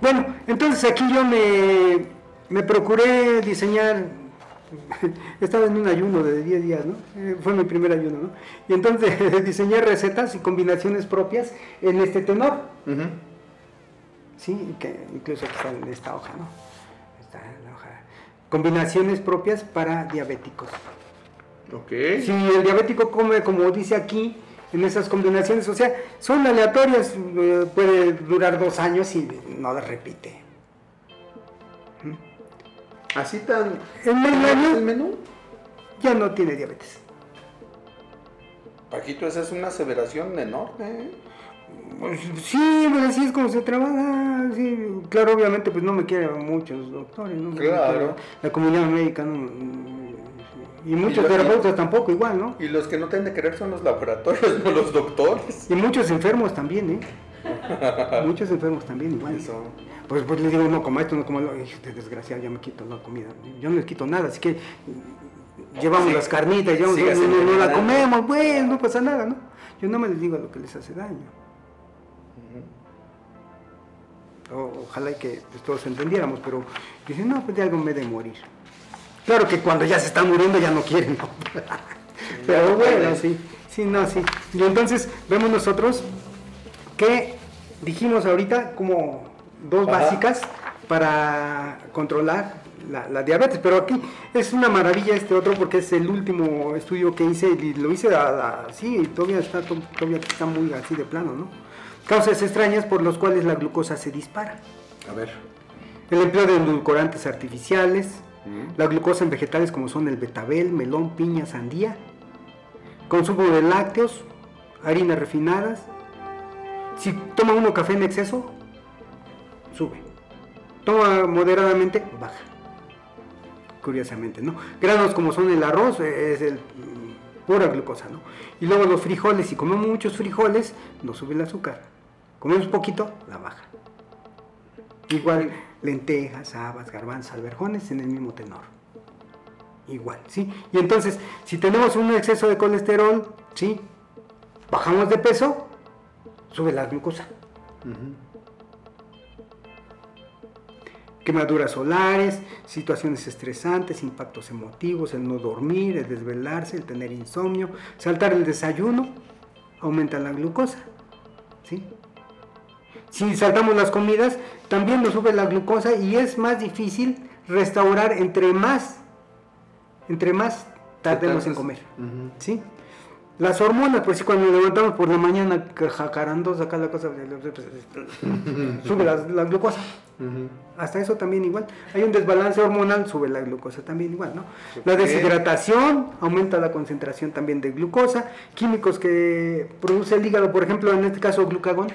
Bueno, entonces aquí yo me, me procuré diseñar, estaba en un ayuno de 10 días, ¿no? Eh, Fue mi primer ayuno, ¿no? Y entonces diseñé recetas y combinaciones propias en este tenor. ¿sí? Que incluso aquí está en esta hoja, ¿no? Combinaciones propias para diabéticos. Ok. Si el diabético come, como dice aquí, en esas combinaciones, o sea, son aleatorias, eh, puede durar dos años y no las repite. Así tan. En medio año el menú. ya no tiene diabetes. Paquito, esa es una aseveración enorme. Pues, sí, pues así es como se trabaja. sí. Claro, obviamente, pues no me quieren muchos doctores, ¿no? Claro. La comunidad médica, no, y muchos terapeutas tampoco, igual, ¿no? Y los que no tienen de querer son los laboratorios, no los doctores. Y muchos enfermos también, ¿eh? muchos enfermos también, igual. Eso. Pues, pues les digo, no coma esto, no coma lo. De desgraciado, ya me quito la comida. Yo no les quito nada, así que llevamos Sí. las carnitas, llevamos, no, no- no la comemos, pues no pasa nada, ¿no? Yo no me les digo lo que les hace daño. O- ojalá y que pues, todos entendiéramos, pero dicen, no, pues de algo me he de morir. Claro que cuando ya se están muriendo ya no quieren, ¿no? pero bueno, sí, sí, no, sí. Y entonces vemos nosotros que dijimos ahorita como dos Ajá. básicas para controlar la, la diabetes, pero aquí es una maravilla este otro porque es el último estudio que hice y lo hice así y todavía está, to- todavía está muy así de plano, ¿no? Causas extrañas por las cuales la glucosa se dispara. A ver. El empleo de edulcorantes artificiales, la glucosa en vegetales como son el betabel, melón, piña, sandía, consumo de lácteos, harinas refinadas. Si toma uno café en exceso, sube. Toma moderadamente, baja. Curiosamente, ¿no? Granos como son el arroz, eh, es el mm, pura glucosa, ¿no? Y luego los frijoles, si comemos muchos frijoles, no sube el azúcar. Comemos poquito, la baja. Igual lentejas, habas, garbanzos, alberjones en el mismo tenor. Igual, ¿sí? Y entonces, si tenemos un exceso de colesterol, ¿sí? Bajamos de peso, sube la glucosa. Quemaduras solares, situaciones estresantes, impactos emotivos, el no dormir, el desvelarse, el tener insomnio, saltar el desayuno, aumenta la glucosa, ¿sí? Si saltamos las comidas, también nos sube la glucosa y es más difícil restaurar entre más, entre más tardemos en comer. ¿sí? Las hormonas, pues sí, cuando nos levantamos por la mañana jacarandos, acá la cosa, sube la, la glucosa. Hasta eso también igual. Hay un desbalance hormonal, sube la glucosa también igual, ¿no? La deshidratación aumenta la concentración también de glucosa. Químicos que produce el hígado, por ejemplo, en este caso glucagón,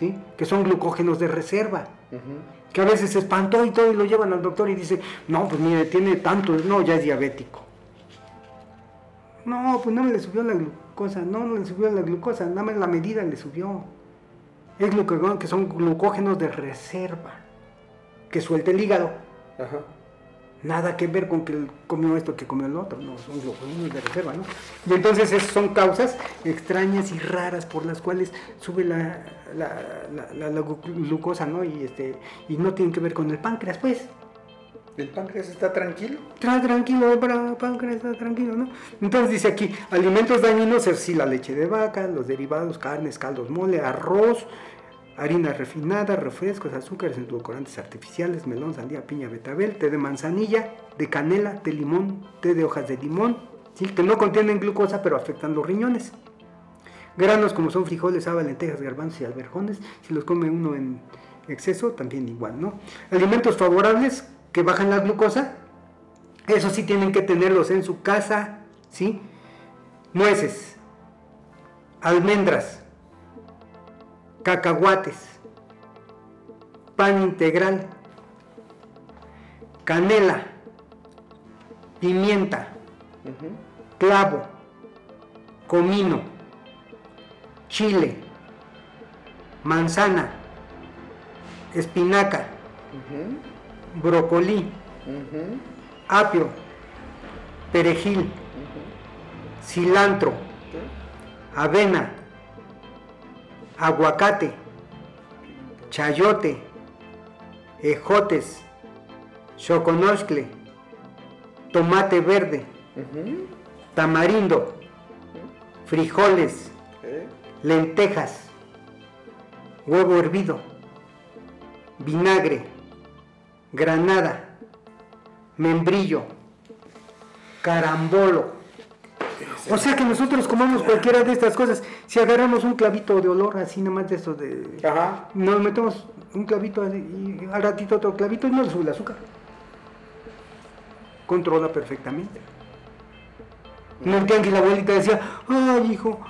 ¿sí? Que son glucógenos de reserva. Que a veces se espantó y todo y lo llevan al doctor y dice, no, pues mire, tiene tanto, no, ya es diabético. No, pues no me le subió la glucosa, no, no le subió la glucosa, nada más la medida le subió. Es glucagón, que son glucógenos de reserva, que suelta el hígado. Ajá. Nada que ver con que él comió esto, que comió el otro, no, son glucógenos de reserva, ¿no? Y entonces son causas extrañas y raras por las cuales sube la, la, la- la- la glu- glucosa, ¿no? Y, este, y no tienen que ver con el páncreas, pues. ¿El páncreas está tranquilo? Tra- tranquilo, para páncreas, está tranquilo, ¿no? Entonces dice aquí, alimentos dañinos, es sí, la leche de vaca, los derivados, carnes, caldos, mole, arroz, harinas refinadas, refrescos, azúcares, edulcorantes artificiales, melón, sandía, piña, betabel, té de manzanilla, de canela, de limón, té de hojas de limón, ¿sí? que no contienen glucosa pero afectan los riñones. Granos como son frijoles, habas, lentejas, garbanzos y alberjones, si los come uno en exceso, también igual, ¿no? Alimentos favorables que bajan la glucosa, eso sí tienen que tenerlos en su casa, ¿sí? Nueces, almendras, cacahuates, pan integral, canela, pimienta, clavo, comino, chile, manzana, espinaca, brócoli, apio, perejil, cilantro, avena, aguacate, chayote, ejotes, choconoscle, tomate verde, tamarindo, frijoles, lentejas, huevo hervido, vinagre, granada, membrillo, carambolo. O sea que nosotros comamos cualquiera de estas cosas. Si agarramos un clavito de olor así, nada más de esto de... Ajá. Nos metemos un clavito y al ratito otro clavito y no le sube el azúcar. Controla perfectamente. No el tianguis la abuelita decía, ay hijo,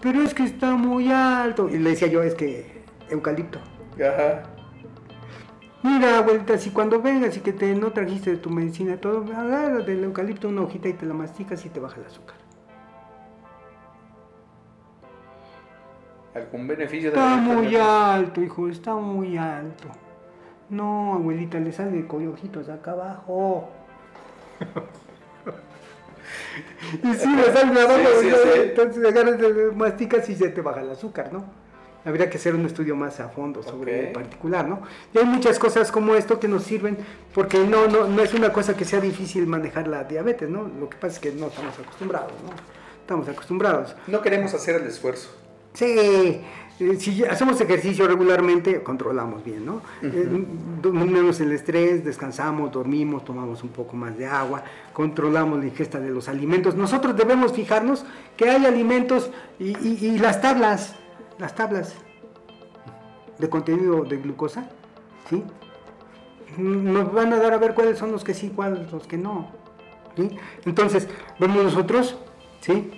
pero es que está muy alto. Y le decía yo, es que eucalipto. Ajá. Mira, abuelita, si cuando vengas y que te no trajiste tu medicina todo, agarra del eucalipto una hojita y te la masticas y te baja el azúcar. ¿Algún beneficio de Está muy alto, hijo, está muy alto. No, abuelita, le sale coyojitos acá abajo. y si le sale abajo, Sí, sí, sí. entonces agarras, masticas y se te baja el azúcar, ¿no? Habría que hacer un estudio más a fondo sobre el particular, ¿no? Y hay muchas cosas como esto que nos sirven, porque no, no, no es una cosa que sea difícil manejar la diabetes, ¿no? Lo que pasa es que no estamos acostumbrados, ¿no? Estamos acostumbrados. No queremos hacer el esfuerzo. Sí, si hacemos ejercicio regularmente, controlamos bien, ¿no? Eh, Dominamos el estrés, descansamos, dormimos, tomamos un poco más de agua, controlamos la ingesta de los alimentos. Nosotros debemos fijarnos que hay alimentos y, y- y las tablas, las tablas de contenido de glucosa, ¿sí? Nos van a dar a ver cuáles son los que sí, cuáles los que no. ¿sí? Entonces, vemos nosotros, ¿sí?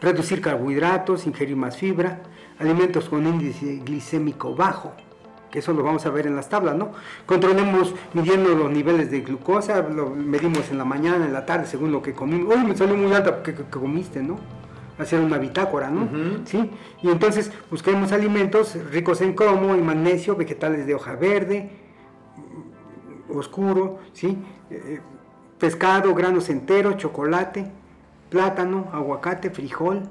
Reducir carbohidratos, ingerir más fibra, alimentos con índice glicémico bajo, que eso lo vamos a ver en las tablas, ¿no? Controlemos midiendo los niveles de glucosa, lo medimos en la mañana, en la tarde, según lo que comimos. Uy, me salió muy alta porque que- que comiste, ¿no? Hacer una bitácora, ¿no? ¿Sí? Y entonces busquemos alimentos ricos en cromo y magnesio, vegetales de hoja verde, oscuro, ¿sí? Eh, pescado, granos enteros, chocolate, plátano, aguacate, frijol,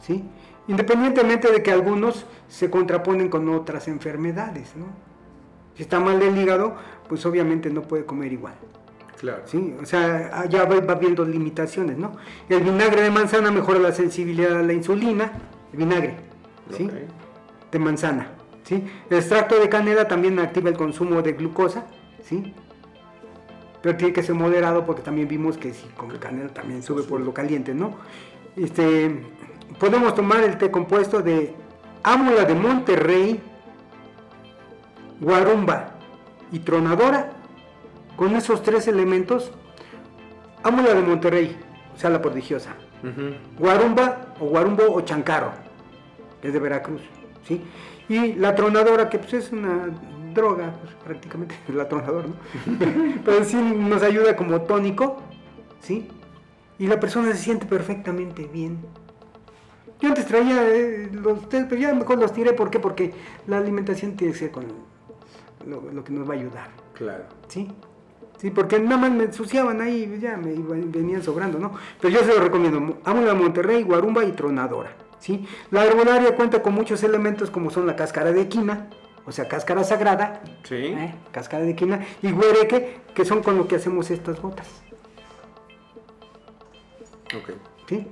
¿sí? Independientemente de que algunos se contraponen con otras enfermedades, ¿no? Si está mal del hígado, pues obviamente no puede comer igual, Claro. ¿sí? O sea, ya va, viendo limitaciones, ¿no? El vinagre de manzana mejora la sensibilidad a la insulina, el vinagre, ¿sí? De manzana. ¿sí? El extracto de canela también activa el consumo de glucosa, ¿sí? Pero tiene que ser moderado porque también vimos que si con canela también sube por lo caliente, ¿no? Este, podemos tomar el té compuesto de ámula de Monterrey, guarumba y tronadora. Con esos tres elementos, ámula de Monterrey, o sea, la prodigiosa, guarumba o guarumbo o chancarro, que es de Veracruz, ¿sí? Y la tronadora, que pues es una droga, pues, prácticamente, la tronadora, ¿no? Pero sí nos ayuda como tónico, ¿sí? Y la persona se siente perfectamente bien. Yo antes traía eh, los test, pero ya mejor los tiré, ¿por qué? Porque la alimentación tiene que ser con lo, lo que nos va a ayudar. Claro. ¿sí? Sí, porque nada más me ensuciaban ahí, y ya me iban- venían sobrando, ¿no? Pero yo se lo recomiendo, Ámula Monterrey, Guarumba y Tronadora, ¿sí? La herbolaria cuenta con muchos elementos como son la cáscara de quina, o sea, cáscara sagrada, Sí. ¿eh? cáscara de quina, y huereque, que son con lo que hacemos estas botas, Ok. ¿sí?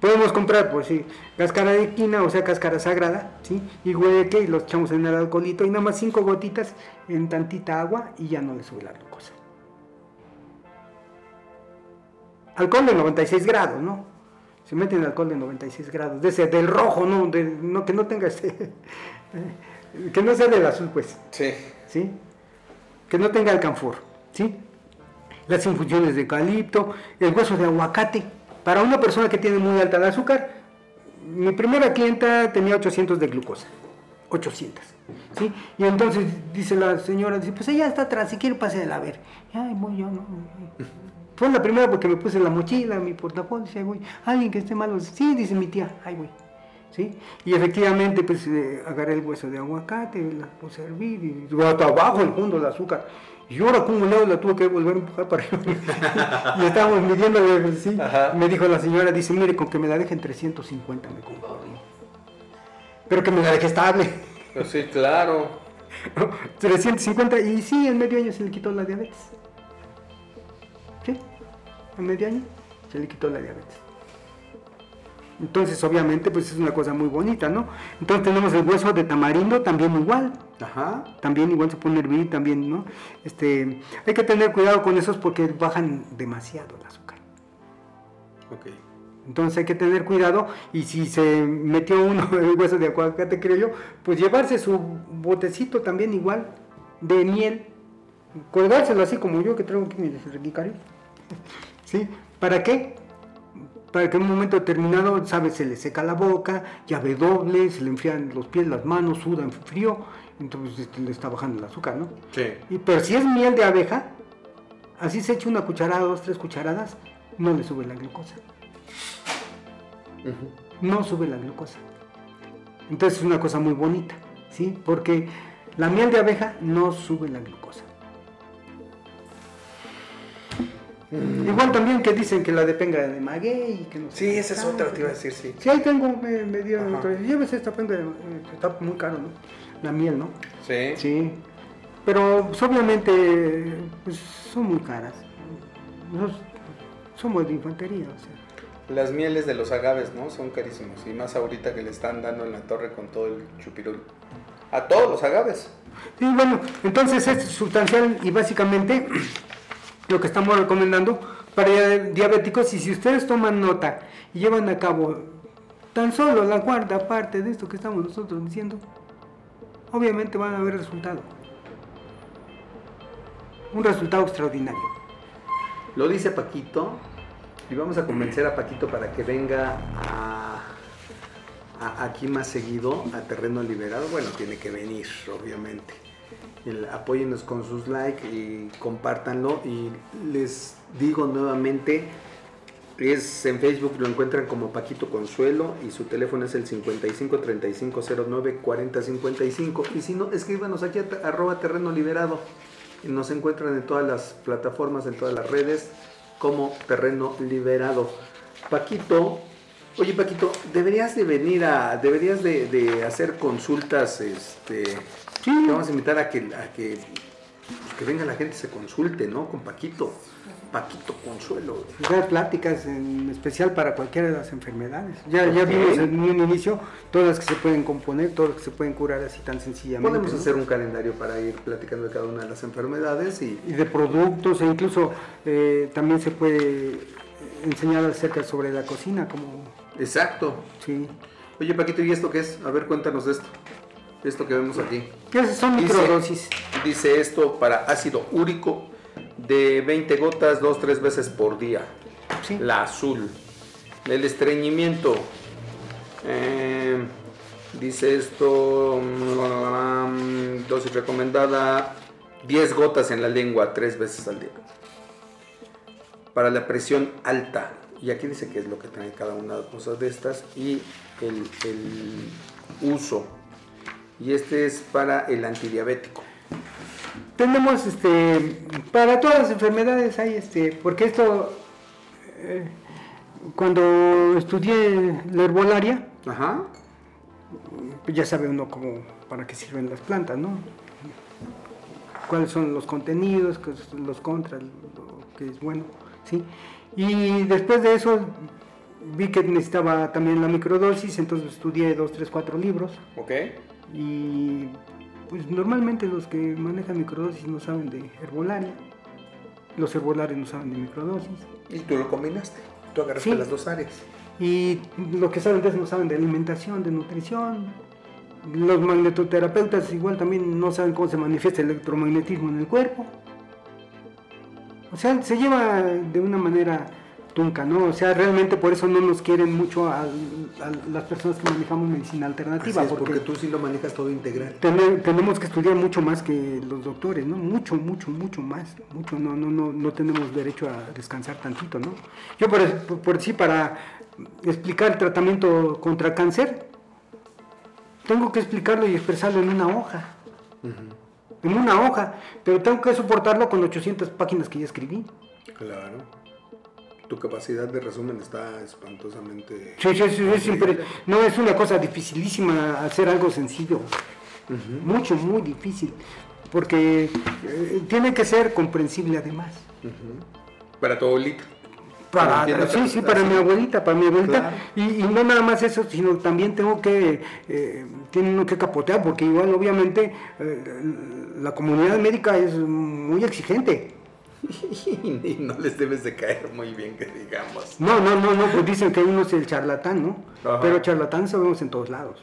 Podemos comprar, pues sí, cáscara de quina, o sea, cáscara sagrada, ¿sí? Y huereque, y los echamos en el alcoholito, y nada más cinco gotitas en tantita agua, y ya no le sube la glucosa. Alcohol de 96 grados, ¿no? Se mete en alcohol de 96 grados, de ese, del rojo, ¿no? De- no que no tenga ese, que no sea del azul, pues, Sí. ¿sí? Que no tenga alcanfor, ¿sí? Las infusiones de eucalipto, el hueso de aguacate. Para una persona que tiene muy alta el azúcar, mi primera clienta tenía 800 de glucosa. 800. ¿sí? Y entonces dice la señora, dice, pues ella está atrás, si quiere pase a ver. Ay, voy yo, no. Fue la primera porque me puse la mochila, mi portafolio, dice, ahí voy. Alguien que esté malo, sí, dice mi tía, ahí voy. ¿Sí? Y efectivamente, pues eh, agarré el hueso de aguacate, la puse a hervir, y hasta abajo el fondo el azúcar. Y ahora como la tuve que volver a empujar para arriba. y estábamos midiendo, sí. Ajá. Me dijo la señora, dice, mire, con que me la dejen 350 me conformo. Pero que me la deje estable. Pues sí, claro. 350 y sí, en medio año se le quitó la diabetes. Sí, en medio año se le quitó la diabetes. Entonces, obviamente, pues es una cosa muy bonita, ¿no? Entonces tenemos el hueso de tamarindo, también igual. Ajá. También igual se pone a hervir, también, ¿no? Este, hay que tener cuidado con esos porque bajan demasiado el azúcar. Ok. Entonces hay que tener cuidado y si se metió uno el hueso de aguacate, creo yo, pues llevarse su botecito también igual de miel, colgárselo así como yo que traigo aquí mi. ¿Sí? ¿Para qué? Para que en un momento determinado, ¿sabes? Se le seca la boca, llave doble, se le enfrían los pies, las manos, suda en frío, entonces este, le está bajando el azúcar, ¿no? Sí. Y, pero si es miel de abeja, así se echa una cucharada, dos, tres cucharadas, no le sube la glucosa no sube la glucosa. Entonces es una cosa muy bonita, ¿sí? Porque la miel de abeja no sube la glucosa. Igual también que dicen que la de penga de maguey y que no Sí, esa es otra, te iba a decir, sí. Sí, ahí tengo, me, me dieron otra vez. Llévese esta penga, de- eh, está muy caro, ¿no? La miel, ¿no? Sí. Sí. Pero pues, obviamente pues, son muy caras. Nos- somos de infantería, o sea. Las mieles de los agaves, ¿no? Son carísimos. Y más ahorita que le están dando en la torre con todo el chupirul. A todos los agaves. Sí, bueno, entonces es sustancial y básicamente lo que estamos recomendando para diabéticos y si ustedes toman nota y llevan a cabo tan solo la cuarta parte de esto que estamos nosotros diciendo, obviamente van a ver resultado. Un resultado extraordinario. Lo dice Paquito. Y vamos a convencer a Paquito para que venga a- aquí más seguido a Terreno Liberado. Bueno, tiene que venir, obviamente. El- apóyennos con sus likes y compártanlo. Y les digo nuevamente, es en Facebook lo encuentran como Paquito Consuelo y su teléfono es el 55 35 09 40 55. Y si no, escríbanos aquí a arroba Terreno Liberado. Nos encuentran en todas las plataformas, en todas las redes, como Terreno Liberado. Paquito, oye Paquito, deberías de venir a, deberías de, de hacer consultas, este, Sí. te vamos a invitar a que, a que, pues, que venga la gente y se consulte, ¿no? Con Paquito, Paquito Consuelo. Dar pláticas en especial para cualquiera de las enfermedades. Ya, ya vimos en un inicio todas las que se pueden componer, todas las que se pueden curar así tan sencillamente. Podemos ¿no? hacer un calendario para ir platicando de cada una de las enfermedades y y de productos e incluso eh, también se puede enseñar acerca sobre la cocina como exacto. sí Oye Paquito, ¿y esto qué es? A ver, cuéntanos de esto. Esto que vemos aquí. ¿Qué son microdosis Dice esto para ácido úrico de 20 gotas dos tres veces por día. sí La azul. El estreñimiento. eh, dice esto. mm, dosis recomendada. 10 gotas en la lengua tres veces al día. Para la presión alta. Y aquí dice qué es lo que trae cada una de las cosas de estas. Y el, el uso. Y este es para el antidiabético. tenemos este para todas las enfermedades hay este porque esto eh, cuando estudié la herbolaria Ajá. pues ya sabe uno cómo para qué sirven las plantas no cuáles son los contenidos los contras lo que es bueno sí y después de eso vi que necesitaba también la microdosis entonces estudié dos tres cuatro libros Ok. Y pues normalmente los que manejan microdosis no saben de herbolaria los herbolarios no saben de microdosis Y tú lo combinaste. Tú agarraste Sí. las dos áreas. y los que saben de eso no saben de alimentación, de nutrición. Los magnetoterapeutas igual también no saben cómo se manifiesta el electromagnetismo en el cuerpo. O sea, se lleva de una manera Tunca, ¿no? O sea, realmente por eso no nos quieren mucho a, a las personas que manejamos medicina alternativa, es, porque, porque, tú sí lo manejas todo integral. tene- tenemos que estudiar mucho más que los doctores, ¿no? Mucho, mucho, mucho más, mucho, no, no, no, no tenemos derecho a descansar tantito, ¿no? Yo por, por, por sí, para explicar el tratamiento contra cáncer, tengo que explicarlo y expresarlo en una hoja, en una hoja, pero tengo que soportarlo con 800 páginas que ya escribí. Claro. Tu capacidad de resumen está espantosamente... Sí, sí, sí, es impre- no es una cosa dificilísima hacer algo sencillo. Mucho, muy difícil. Porque eh, tiene que ser comprensible además. Para tu abuelita. Para, Entiendo sí, sí, para así. mi abuelita, para mi abuelita. Claro. Y, y no nada más eso, sino también tengo que, eh, que capotear, porque igual obviamente eh, la comunidad médica es muy exigente. y no les debes de caer muy bien, que digamos. No, no, no, no, pues dicen que uno es el charlatán, ¿no? Ajá. Pero charlatán sabemos en todos lados,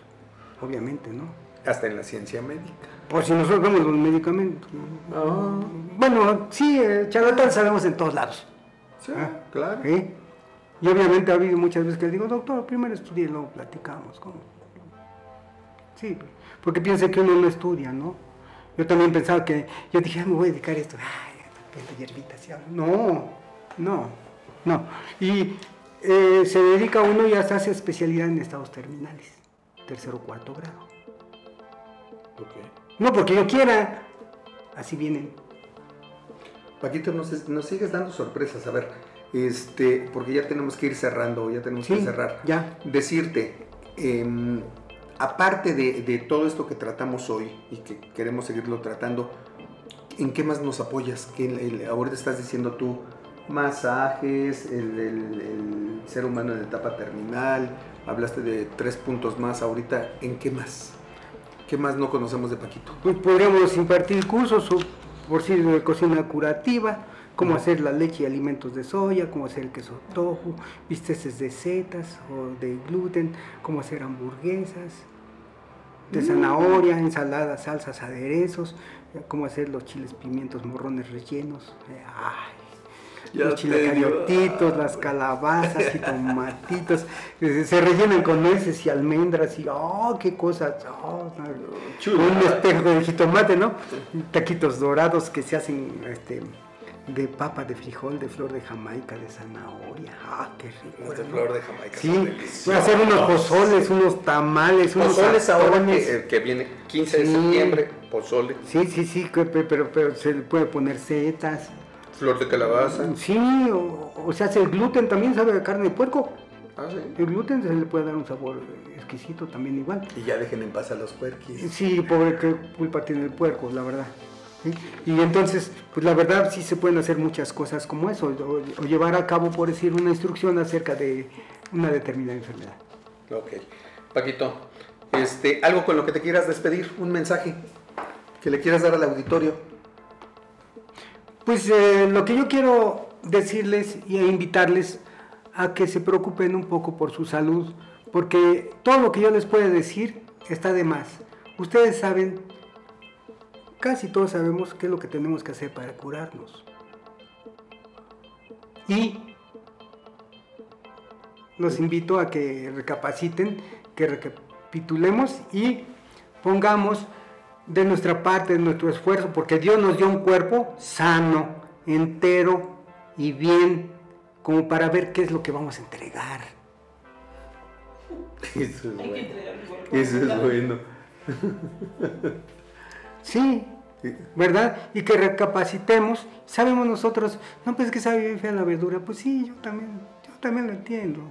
obviamente, ¿no? Hasta en la ciencia médica. Pues si nosotros vemos los medicamentos. Ah. Bueno, sí, eh, charlatán sabemos en todos lados. Sí, Ah, claro. ¿sí? Y obviamente ha habido muchas veces que le digo, doctor, primero estudie y luego platicamos. ¿cómo? Sí, porque piensa que uno no estudia, ¿no? Yo también pensaba que, yo dije, "Ah, me voy a dedicar a esto. Vendo hierbitas y hablo". No, no, no. Y eh, se dedica uno y hasta hace especialidad en estados terminales, tercero o cuarto grado. Ok. No porque yo quiera, así vienen. Paquito, nos, nos sigues dando sorpresas. A ver, este, porque ya tenemos que ir cerrando, ya tenemos que cerrar. ya. Decirte, em, aparte de, de todo esto que tratamos hoy y que queremos seguirlo tratando, ¿en qué más nos apoyas? ¿Qué, el- el- ahorita estás diciendo tú masajes, el, el- ser humano en etapa terminal, hablaste de tres puntos más, ahorita, ¿en qué más? ¿Qué más no conocemos de Paquito? Pues podríamos impartir cursos por si de cocina curativa, cómo hacer la leche y alimentos de soya, cómo hacer el queso tofu, bisteces de setas o de gluten, cómo hacer hamburguesas de zanahoria, ensaladas, salsas, aderezos, cómo hacer los chiles pimientos morrones rellenos. eh, ay, Ya los las calabazas y tomatitos, se rellenan con nueces y almendras y oh, qué cosas, oh, un espejo de jitomate, ¿no? Taquitos dorados que se hacen este, de papa, de frijol, de flor de jamaica, de zanahoria, ah, qué rico. Los de ¿no? flor de Jamaica Sí, voy a hacer unos pozoles, unos tamales, unos Pozoles ahora que, que viene 15 de septiembre, pozole, Sí, sí, sí, que- pe- pero, pero se le puede poner setas. flor de calabaza. Sí, o, o se hace el gluten también, sabe de carne de puerco. Ah, sí. El gluten se le puede dar un sabor exquisito también igual. Y ya dejen en paz a los puerquis. Sí, pobre, qué culpa tiene el puerco, la verdad. ¿Sí? Y entonces, pues la verdad sí se pueden hacer muchas cosas como eso, o, o llevar a cabo, por decir, una instrucción acerca de una determinada enfermedad. Ok. Paquito, este, algo con lo que te quieras despedir, un mensaje que le quieras dar al auditorio. Pues eh, lo que yo quiero decirles e invitarles a que se preocupen un poco por su salud, porque todo lo que yo les pueda decir está de más. Ustedes saben, casi todos sabemos qué es lo que tenemos que hacer para curarnos. Y los invito a que recapaciten, que recapitulemos y pongamos de nuestra parte, de nuestro esfuerzo, porque Dios nos dio un cuerpo sano, entero y bien, como para ver qué es lo que vamos a entregar. Eso es Hay que bueno. entregar el cuerpo. Eso es bueno. Sí. ¿verdad? Y que recapacitemos. Sabemos nosotros, no, pues es que sabe bien fea la verdura. Pues sí, yo también, yo también lo entiendo.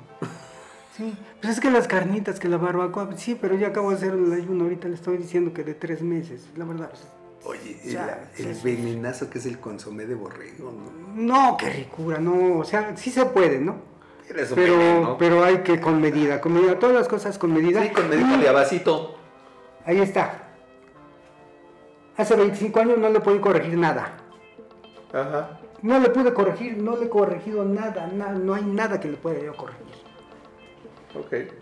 Sí, pues es que las carnitas, que la barbacoa, sí, pero yo acabo de hacer el ayuno, ahorita le estoy diciendo que de tres meses, la verdad. Oye, el, Ya, el sí. que es el consomé de borrego, ¿no? No, qué ricura, no, o sea, sí se puede, ¿no? Un Pero, veneno. pero hay que con medida, con medida, todas las cosas con medida. Sí, con medida de abacito. Ahí está. Hace 25 años no le pude corregir nada. Ajá. No le pude corregir, no le he corregido nada, nada, no hay nada que le pueda yo corregir. Ok.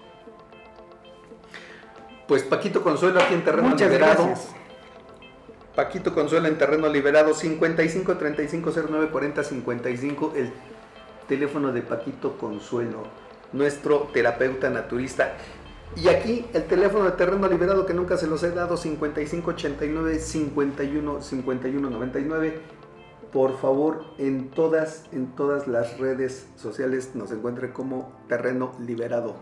Pues Paquito Consuelo aquí en terreno Muchas liberado. gracias. Paquito Consuelo en terreno liberado 55 35 09 40 55 el teléfono de Paquito Consuelo, nuestro terapeuta naturista. Y aquí el teléfono de terreno liberado que nunca se los he dado, 5589 51 51 99. Por favor, en todas, en todas las redes sociales nos encuentre como terreno liberado.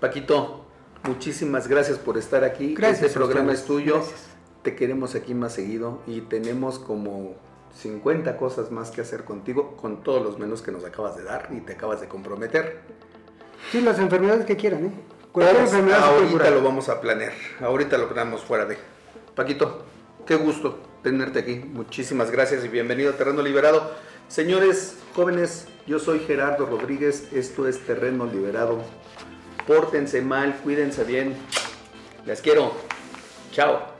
Paquito, muchísimas gracias por estar aquí. Gracias Este programa es tuyo. Gracias. Te queremos aquí más seguido y tenemos como 50 cosas más que hacer contigo con todos los menús que nos acabas de dar y te acabas de comprometer. Sí, las enfermedades que quieran, ¿eh? Cualquier enfermedad puede ahorita lo vamos a planear. Ahorita lo planeamos fuera de. Paquito, qué gusto tenerte aquí. Muchísimas gracias y bienvenido a Terreno Liberado. Señores jóvenes, yo soy Gerardo Rodríguez. Esto es Terreno Liberado. Pórtense mal, cuídense bien. Les quiero. Chao.